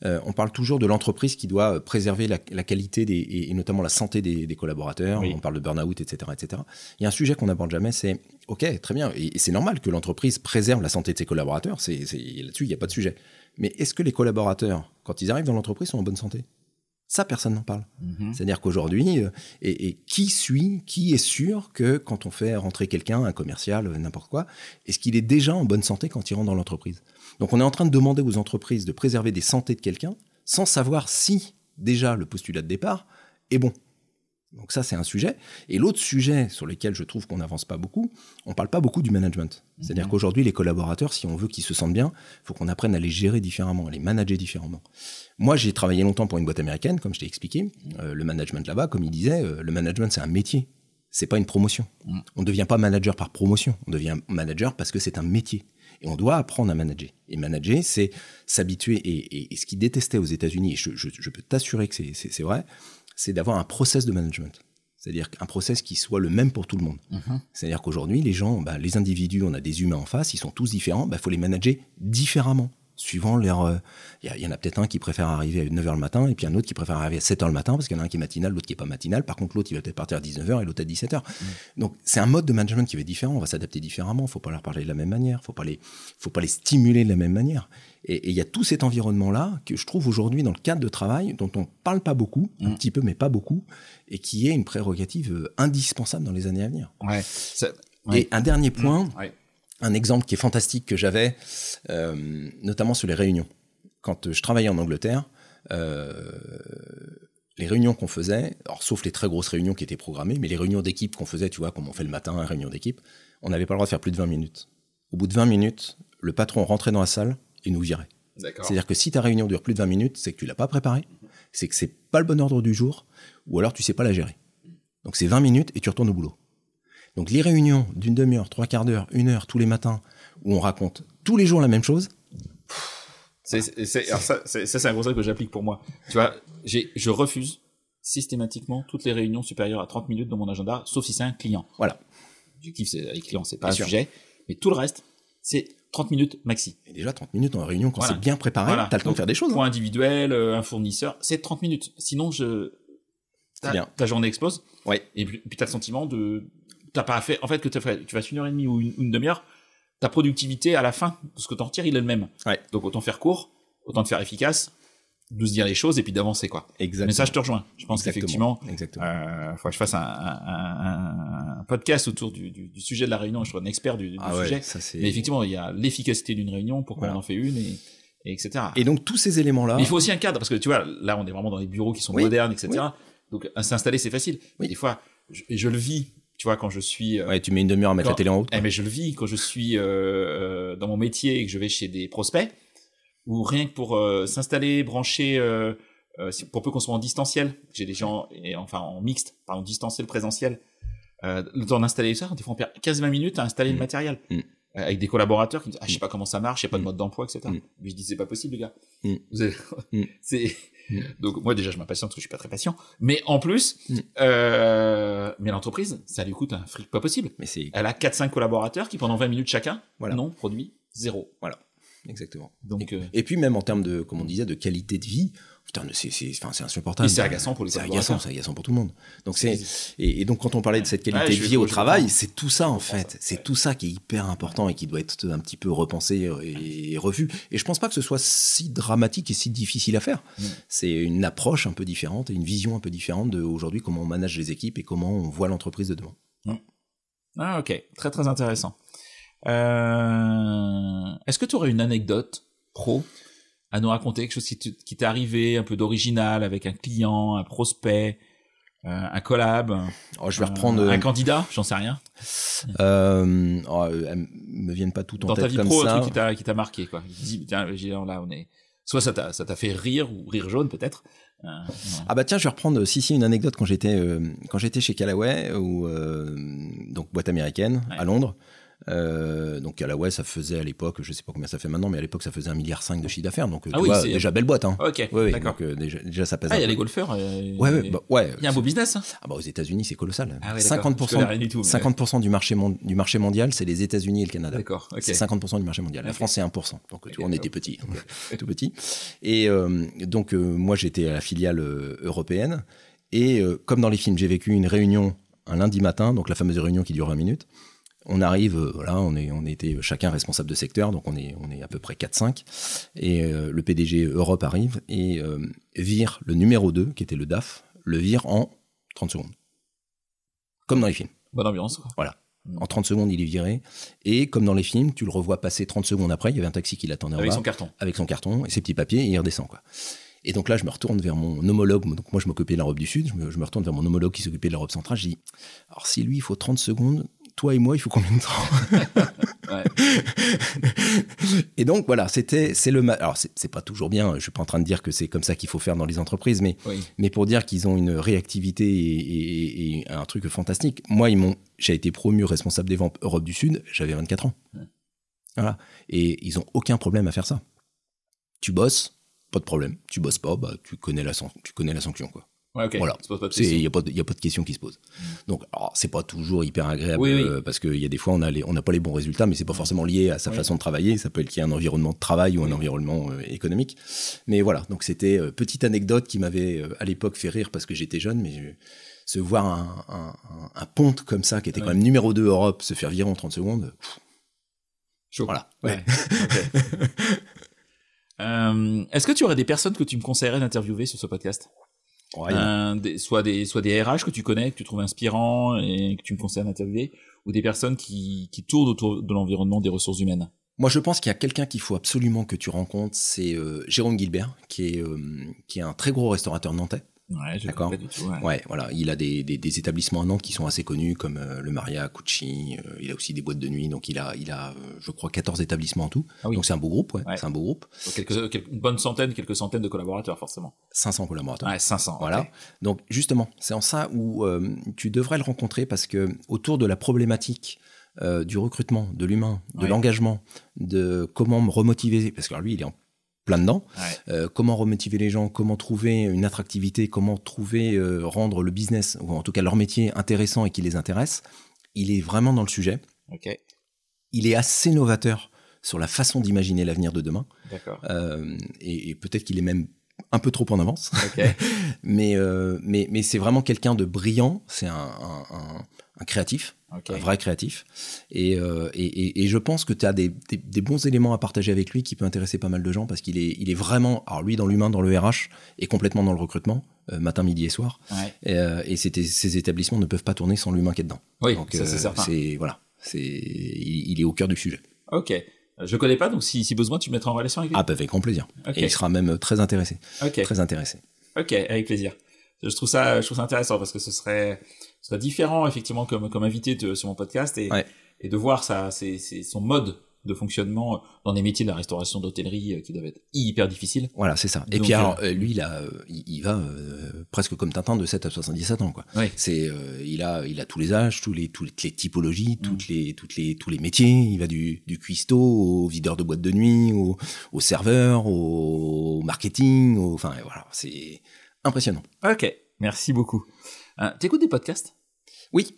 euh, on parle toujours de l'entreprise qui doit préserver la, la qualité des, et, et notamment la santé des, des collaborateurs. Oui. On parle de burn-out, etc., etc. Il y a un sujet qu'on n'aborde jamais, c'est OK, très bien, et, et c'est normal que l'entreprise préserve la santé de ses collaborateurs. Là-dessus, il n'y a pas de sujet. Mais est-ce que les collaborateurs, quand ils arrivent dans l'entreprise, sont en bonne santé? Ça, personne n'en parle. Mhm. C'est-à-dire qu'aujourd'hui, euh, et, et qui suit, qui est sûr que quand on fait rentrer quelqu'un, un commercial, euh, n'importe quoi, est-ce qu'il est déjà en bonne santé quand il rentre dans l'entreprise? Donc on est en train de demander aux entreprises de préserver des santé de quelqu'un sans savoir si déjà le postulat de départ est bon. Donc ça, c'est un sujet. Et l'autre sujet sur lequel je trouve qu'on n'avance pas beaucoup, on parle pas beaucoup du management. C'est-à-dire Mhm. qu'aujourd'hui, les collaborateurs, si on veut qu'ils se sentent bien, il faut qu'on apprenne à les gérer différemment, à les manager différemment. Moi, j'ai travaillé longtemps pour une boîte américaine, comme je t'ai expliqué. Euh, le management là-bas, comme il disait, euh, le management, c'est un métier. C'est pas une promotion. Mm. On ne devient pas manager par promotion. On devient manager parce que c'est un métier. Et on doit apprendre à manager. Et manager, c'est s'habituer. Et, et- et ce qu'ils détestaient aux États-Unis, et je, je- je peux t'assurer que c'est vrai, c'est d'avoir un process de management. C'est-à-dire un process qui soit le même pour tout le monde. Mhm. C'est-à-dire qu'aujourd'hui, les gens, bah, les individus, on a des humains en face, ils sont tous différents, il bah, faut les manager différemment, suivant leur... euh, Il y en a peut-être un qui préfère arriver à 9h le matin, et puis un autre qui préfère arriver à 7h le matin, parce qu'il y en a un qui est matinal, l'autre qui est pas matinal. Par contre, l'autre, il va peut-être partir à 19h et l'autre à 17h. Donc, c'est un mode de management qui va être différent, on va s'adapter différemment, il faut pas leur parler de la même manière, il les, faut pas les stimuler de la même manière. Et il y a tout cet environnement-là que je trouve aujourd'hui dans le cadre de travail, dont on parle pas beaucoup, un Mm. petit peu, mais pas beaucoup, et qui est une prérogative euh, indispensable dans les années à venir. Ouais. Ça- ouais. Et un dernier point, Ouais. Un exemple qui est fantastique que j'avais, euh, notamment sur les réunions. Quand euh, je travaillais en Angleterre, euh, les réunions qu'on faisait, alors sauf les très grosses réunions qui étaient programmées, mais les réunions d'équipe qu'on faisait, tu vois, comme on fait le matin, une réunion d'équipe, on n'avait pas le droit de faire plus de 20 minutes. Au bout de 20 minutes, le patron rentrait dans la salle et nous virait. C'est-à-dire que si ta réunion dure plus de 20 minutes, c'est que tu l'as pas préparée, c'est que c'est pas le bon ordre du jour, ou alors tu sais pas la gérer. Donc c'est 20 minutes et tu retournes au boulot. Donc les réunions d'une demi-heure, trois quarts d'heure, une heure tous les matins, où on raconte tous les jours la même chose, C'est, c'est- c'est- alors ça, c'est, ça, c'est un conseil que j'applique pour moi. Tu vois, j'ai, je refuse systématiquement toutes les réunions supérieures à 30 minutes dans mon agenda, sauf si c'est un client. Voilà. L'objectif, c'est les clients, c'est pas Bien un sûr. sujet. Mais tout le reste, c'est 30 minutes maxi. et déjà 30 minutes en réunion, quand Voilà. c'est bien préparé, Voilà. t'as le temps de faire des choses. hein. Point individuel, euh, un fournisseur, c'est 30 minutes. Sinon, je, ta, bien. ta journée explose. Ouais. Et puis, puis t'as le sentiment de, t'as pas fait, en fait, que tu fasses une heure et demie ou une, une demi-heure, ta productivité à la fin, ce que t'en retires, il est le même. Ouais. Donc autant faire court, autant te faire efficace, de se dire les choses et puis d'avancer, quoi. Exactement. Mais ça, je te rejoins. Je pense qu'effectivement, euh, faut que je fasse un, un- un- podcast autour du, du- du sujet de la réunion. Je suis un expert du, du ah ouais, sujet. ça c'est. Mais effectivement, il y a l'efficacité d'une réunion, pourquoi Voilà. on en fait une et, et etc. Et donc tous ces éléments-là, Mais il faut aussi un cadre, parce que tu vois, là, on est vraiment dans des bureaux qui sont Oui, modernes, etc. Donc, s'installer, c'est facile. Mais Oui. des fois, je le vis, tu vois, quand je suis. euh, ouais, tu mets une demi-heure à mettre Quand- la télé en haut. eh, mais je le vis quand je suis euh, euh, dans mon métier et que je vais chez des prospects, ou rien que pour euh, s'installer, brancher, pour peu qu'on soit en distanciel, j'ai des gens, et, enfin en mixte, pardon, distanciel, présentiel, le temps d'installer ça, des fois on perd 15-20 minutes à installer Mm. le matériel. Mm. Avec des collaborateurs qui me disent ah je sais pas comment ça marche, il y a pas de Mm. mode d'emploi, etc. Mm. Mais je dis c'est pas possible les gars. Mm. Vous avez- Mm. [LAUGHS] c'est Mm. donc moi déjà je m'impatiente parce que je suis pas très patient, mais en plus, Mm. euh, mais l'entreprise ça lui coûte un fric pas possible. Mais c'est Elle a 4-5 collaborateurs qui, pendant 20 minutes chacun, Voilà. non, produit zéro. exactement. Donc, euh, Et puis même en termes de, comme on disait, de qualité de vie, putain, c'est c'est, enfin, c'est insupportable. et c'est agaçant pour les C'est agaçant, c'est agaçant pour tout le monde. Donc c'est et, et donc quand on parlait de cette qualité Ouais, de vie au travail, c'est tout ça en fait. C'est Ouais. tout ça qui est hyper important et qui doit être un petit peu repensé et, et revu. Et je pense pas que ce soit si dramatique et si difficile à faire. C'est une approche un peu différente et une vision un peu différente de aujourd'hui comment on manage les équipes et comment on voit l'entreprise de demain. Ah, ok. Très, très intéressant. Euh, Est-ce que tu aurais une anecdote pro à nous raconter, quelque chose qui te- qui t'est arrivé, un peu d'original, avec un client, un prospect, un collab oh, Je vais reprendre. un candidat, j'en sais rien. Euh, oh, elles me viennent pas tout en Dans tête ta vie comme pro, ça. un truc qui t'a, qui t'a marqué, quoi. Dis, tiens, là, on est. Soit ça t'a, ça t'a fait rire ou rire jaune peut-être. Euh, ah bah tiens, je vais reprendre si si une anecdote quand j'étais euh, quand j'étais chez Callaway ou donc boîte américaine Ouais. à Londres. Euh, donc Callaway, ça faisait à l'époque, je sais pas combien ça fait maintenant, mais à l'époque ça faisait un milliard cinq de chiffre d'affaires. Donc euh, Ah oui, vois, déjà belle boîte. Hein. Ok, Ouais, ouais, d'accord. donc euh, déjà, déjà ça pèse. Ah, il y a les golfeurs. euh, Ouais, ouais, bah, ouais. Il y a un beau business. Hein. Ah bah aux États-Unis, c'est colossal. Ah ouais, d'accord. 50%, Je connais rien du tout, mais- 50% du marché mon- du marché mondial, c'est les États-Unis et le Canada. D'accord. C'est 50% du marché mondial. La. France, c'est 1%. Donc, on était petits, [LAUGHS] tout petit. Et euh, donc, moi, j'étais à la filiale européenne. Et comme dans les films, j'ai vécu une réunion un lundi matin, donc la fameuse réunion qui dure 20 minutes. On arrive, euh, voilà, on, est, on était chacun responsable de secteur, donc on est, on est à peu près 4-5. Et euh, le PDG Europe arrive et euh, vire le numéro 2, qui était le DAF, le vire en 30 secondes. Comme dans les films. Bonne ambiance. Quoi. En 30 secondes, il est viré. Et comme dans les films, tu le revois passer 30 secondes après. Il y avait un taxi qui l'attendait en Avec bas, son carton. avec son carton et ses petits papiers, et il redescend. Quoi. Et donc là, je me retourne vers mon homologue. Donc moi, je m'occupais de l'Europe du Sud. Je me, je me retourne vers mon homologue qui s'occupait de l'Europe centrale. Je dis Alors, si lui, il faut 30 secondes, toi et moi, il faut combien de temps. [LAUGHS] Et donc, voilà, c'était, c'est le. Alors, c'est pas toujours bien. Je suis pas en train de dire que c'est comme ça qu'il faut faire dans les entreprises, mais Oui. mais pour dire qu'ils ont une réactivité et, et- et un truc fantastique. Moi, ils m'ont, j'ai été promu responsable des ventes Europe du Sud, j'avais 24 ans. Ouais. Voilà. Et ils ont aucun problème à faire ça. Tu bosses, pas de problème. Tu bosses pas, bah, tu connais la, tu connais la sanction, quoi. Ouais, ok. Voilà. Il n'y a, pas de- y a pas de question qui se pose. Donc, c'est pas toujours hyper agréable Oui, oui. euh, parce qu'il y a des fois, on n'a on n'a pas les bons résultats, mais c'est pas forcément lié à sa Oui. façon de travailler. Ça peut être lié à un environnement de travail ou un environnement euh, économique. Mais voilà, donc c'était euh, petite anecdote qui m'avait euh, à l'époque fait rire parce que j'étais jeune, mais je- se voir un, un, un- un ponte comme ça, qui était quand même numéro 2 Europe, se faire virer en 30 secondes, pff, Chaud. voilà. Ouais. [LAUGHS] Est-ce que tu aurais des personnes que tu me conseillerais d'interviewer sur ce podcast? Ouais, Un des- soit des soit des RH que tu connais, que tu trouves inspirants et que tu me conseilles d'interviewer, ou des personnes qui, qui tournent autour de l'environnement des ressources humaines. Moi, je pense qu'il y a quelqu'un qu'il faut absolument que tu rencontres, c'est euh, Jérôme Gilbert, qui est, euh, qui est un très gros restaurateur nantais. Ouais, je D'accord. pas du tout. Ouais. Ouais, voilà, il a des, des, des établissements à Nantes qui sont assez connus, comme euh, le Maria, Cucci, euh, il a aussi des boîtes de nuit, donc il a, il a euh, je crois, 14 établissements en tout. Ah oui. Donc c'est un beau groupe, ouais, Ouais. c'est un beau groupe. Donc quelques, quelques- une bonne centaine, quelques centaines de collaborateurs forcément. 500 collaborateurs. Ouais, 500. Voilà. Donc justement, c'est en ça où euh, tu devrais le rencontrer parce que autour de la problématique euh, du recrutement, de l'humain, de Ouais. l'engagement, de comment me remotiver, parce que alors, lui, il est en plein dedans. Ouais. Euh, comment remotiver les gens, comment trouver une attractivité, comment trouver euh, rendre le business ou en tout cas leur métier intéressant et qui les intéresse. Il est vraiment dans le sujet. Il est assez novateur sur la façon d'imaginer l'avenir de demain. Euh, et, et peut-être qu'il est même un peu trop en avance. [LAUGHS] Mais mais, mais c'est vraiment quelqu'un de brillant. C'est un, un- un- un créatif, un vrai créatif. Et, euh, et, et- et je pense que tu as des, des- des bons éléments à partager avec lui qui peut intéresser pas mal de gens parce qu'il est, il est vraiment, alors lui dans l'humain, dans le RH et complètement dans le recrutement, euh, matin, midi et soir. Ouais. Et, euh, et ces établissements ne peuvent pas tourner sans l'humain qui est dedans. Oui, Donc, ça c'est certain. c'est voilà, c'est il, il est au cœur du sujet. Ok. Je connais pas, donc si, si besoin, tu me mettras en relation avec lui. Ah, bah, avec grand plaisir. Et il sera même très intéressé, ok. très intéressé. Ok, avec plaisir. Je trouve ça, je trouve ça intéressant parce que ce serait, serait différent effectivement comme comme invité de- sur mon podcast et Ouais. et de voir ça, c'est son mode de fonctionnement dans des métiers de la restauration d'hôtellerie euh, qui doivent être hyper difficiles. Voilà, c'est ça. Et Donc, puis euh, alors, euh, lui, il, a, il, il va euh, presque comme Tintin de 7 à 77 ans, quoi. Oui. C'est, euh, il a, il a tous les âges, tous les, toutes les typologies, Mm. toutes les, toutes les, tous les métiers. Il va du, du cuistot au videur de boîte de nuit, au, au serveur, au marketing, au, enfin voilà, c'est impressionnant. Ok, merci beaucoup. Euh, T'écoutes des podcasts? Oui,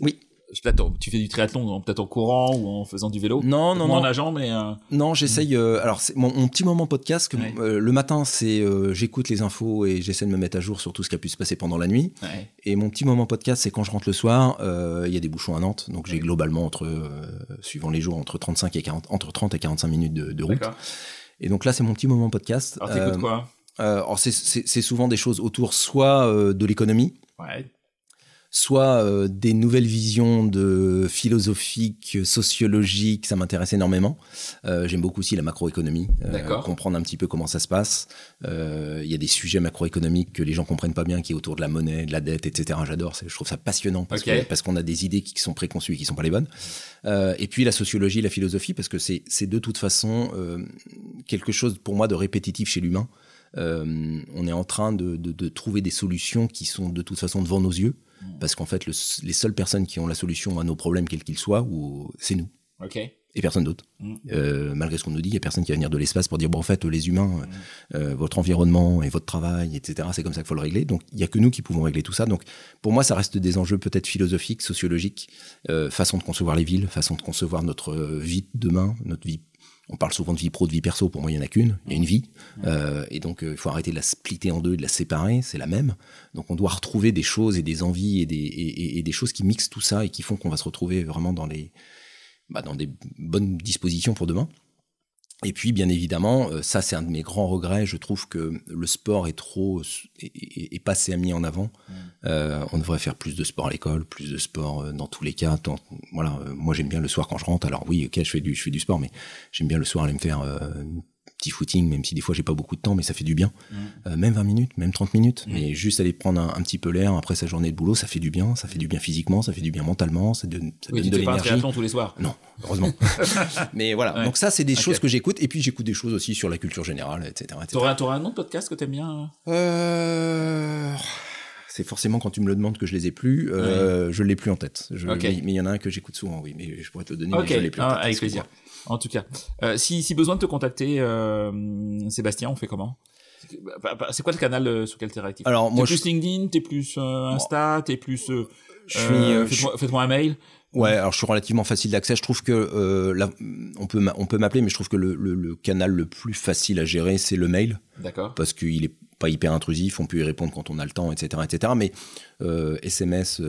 oui. Tu fais du triathlon peut-être en courant ou en faisant du vélo. Non, non, Moi en non. nageant, mais euh, Non, j'essaye. euh, alors, mon, mon petit moment podcast. Que, Ouais. euh, le matin, c'est j'écoute les infos et j'essaie de me mettre à jour sur tout ce qui a pu se passer pendant la nuit. ouais. Et mon petit moment podcast, c'est quand je rentre le soir. Il y a des bouchons à Nantes, donc j'ai globalement entre, suivant les jours, entre 35 et 40, entre 30 et 45 minutes de, de route. Et donc là, c'est mon petit moment podcast. Alors t'écoutes quoi? alors c'est- souvent des choses autour soit de l'économie, Ouais. soit euh, des nouvelles visions de philosophiques, sociologiques, ça m'intéresse énormément. Euh, J'aime beaucoup aussi la macroéconomie, euh, comprendre un petit peu comment ça se passe. Il y a des sujets macroéconomiques que les gens comprennent pas bien, qui est autour de la monnaie, de la dette, etc. J'adore, je trouve ça passionnant parce qu'on a des idées qui sont préconçues et qui sont pas les bonnes. Et puis la sociologie, la philosophie, parce que c'est de toute façon quelque chose pour moi de répétitif chez l'humain. Euh, on est en train de, de, trouver des solutions qui sont de toute façon devant nos yeux, mm. parce qu'en fait, les seules personnes qui ont la solution à nos problèmes, quels qu'ils soient, c'est nous. Et personne d'autre. Mm. Euh, malgré ce qu'on nous dit, il n'y a personne qui va venir de l'espace pour dire bon, en fait, les humains, mm. euh, votre environnement et votre travail, etc., c'est comme ça qu'il faut le régler. Donc, il n'y a que nous qui pouvons régler tout ça. Donc, pour moi, ça reste des enjeux peut-être philosophiques, sociologiques, façon de concevoir les villes, façon de concevoir notre vie de demain, notre vie on parle souvent de vie pro, de vie perso. Pour moi, il n'y en a qu'une. Il y a une vie. Euh, et donc, euh, il faut arrêter de la splitter en deux, de la séparer. C'est la même. Donc, on doit retrouver des choses et des envies et des, et des choses qui mixent tout ça et qui font qu'on va se retrouver vraiment dans les, bah, dans des bonnes dispositions pour demain. Et puis, bien évidemment, euh, ça, c'est un de mes grands regrets. Je trouve que le sport est trop, est, pas assez mis en avant. Mm. Euh, on devrait faire plus de sport à l'école, plus de sport euh, dans tous les cas. voilà, moi, j'aime bien le soir quand je rentre. Alors oui, ok, je fais du, je fais du sport, mais j'aime bien le soir aller me faire petit footing, même si des fois j'ai pas beaucoup de temps, mais ça fait du bien. Mm. Euh, même 20 minutes, même 30 minutes, mm. mais juste aller prendre un, petit peu l'air après sa journée de boulot, ça fait du bien, ça fait du bien physiquement, ça fait du bien mentalement, ça, donne, ça oui, donne de l'énergie. tous les soirs. Non, heureusement. [LAUGHS] mais voilà, donc ça c'est des choses que j'écoute, et puis j'écoute des choses aussi sur la culture générale, etc. Tu aurais un nom de podcast que t'aimes bien euh... C'est forcément quand tu me le demandes que je les ai plus, euh, je l'ai plus en tête. Je, Mais il y en a un que j'écoute souvent, oui, mais je pourrais te le donner, mais je l'ai plus en ah, tête. Avec plaisir en tout cas. Euh, si, si besoin de te contacter, euh, Sébastien, on fait comment? Bah, bah, c'est quoi le canal euh, sur lequel tu es réactif? Alors moi, plus LinkedIn, t'es plus Insta, t'es plus. je suis. Faites-moi un mail? Ouais, alors je suis relativement facile d'accès. Je trouve que là, on peut on peut m'appeler, mais je trouve que le, le, canal le plus facile à gérer, c'est le mail. D'accord. Parce qu'il est pas hyper intrusif, on peut y répondre quand on a le temps, etc., etc. Mais SMS,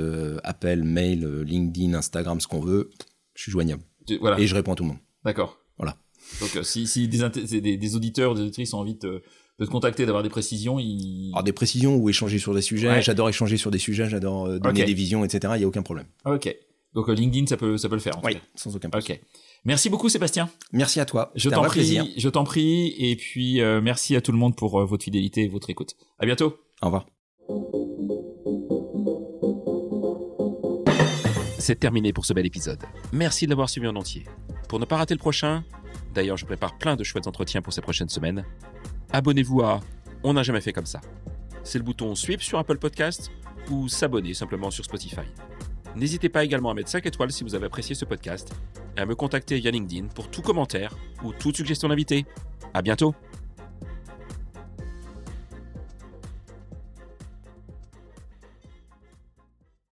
appel, mail, LinkedIn, Instagram, ce qu'on veut, je suis joignable. Voilà. Et je réponds à tout le monde. D'accord. Voilà. Donc euh, si, si des, des, des, auditeurs, des auditrices ont envie de, de te contacter, d'avoir des précisions, ils... Alors des précisions ou échanger sur des sujets. J'adore échanger sur des sujets, j'adore euh, donner des visions, etc. Il n'y a aucun problème. Ok. Donc euh, LinkedIn, ça peut, ça peut le faire. En oui, sans aucun problème. Ok. Merci beaucoup Sébastien. Merci à toi. Je t'en prie, je t'en prie, et puis merci à tout le monde pour votre fidélité et votre écoute. À bientôt. Au revoir. C'est terminé pour ce bel épisode. Merci de l'avoir suivi en entier. Pour ne pas rater le prochain, d'ailleurs je prépare plein de chouettes entretiens pour ces prochaines semaines, abonnez-vous à On n'a jamais fait comme ça. C'est le bouton Sweep sur Apple Podcast ou s'abonner simplement sur Spotify. N'hésitez pas également à mettre 5 étoiles si vous avez apprécié ce podcast et à me contacter via LinkedIn pour tout commentaire ou toute suggestion d'invité. À bientôt!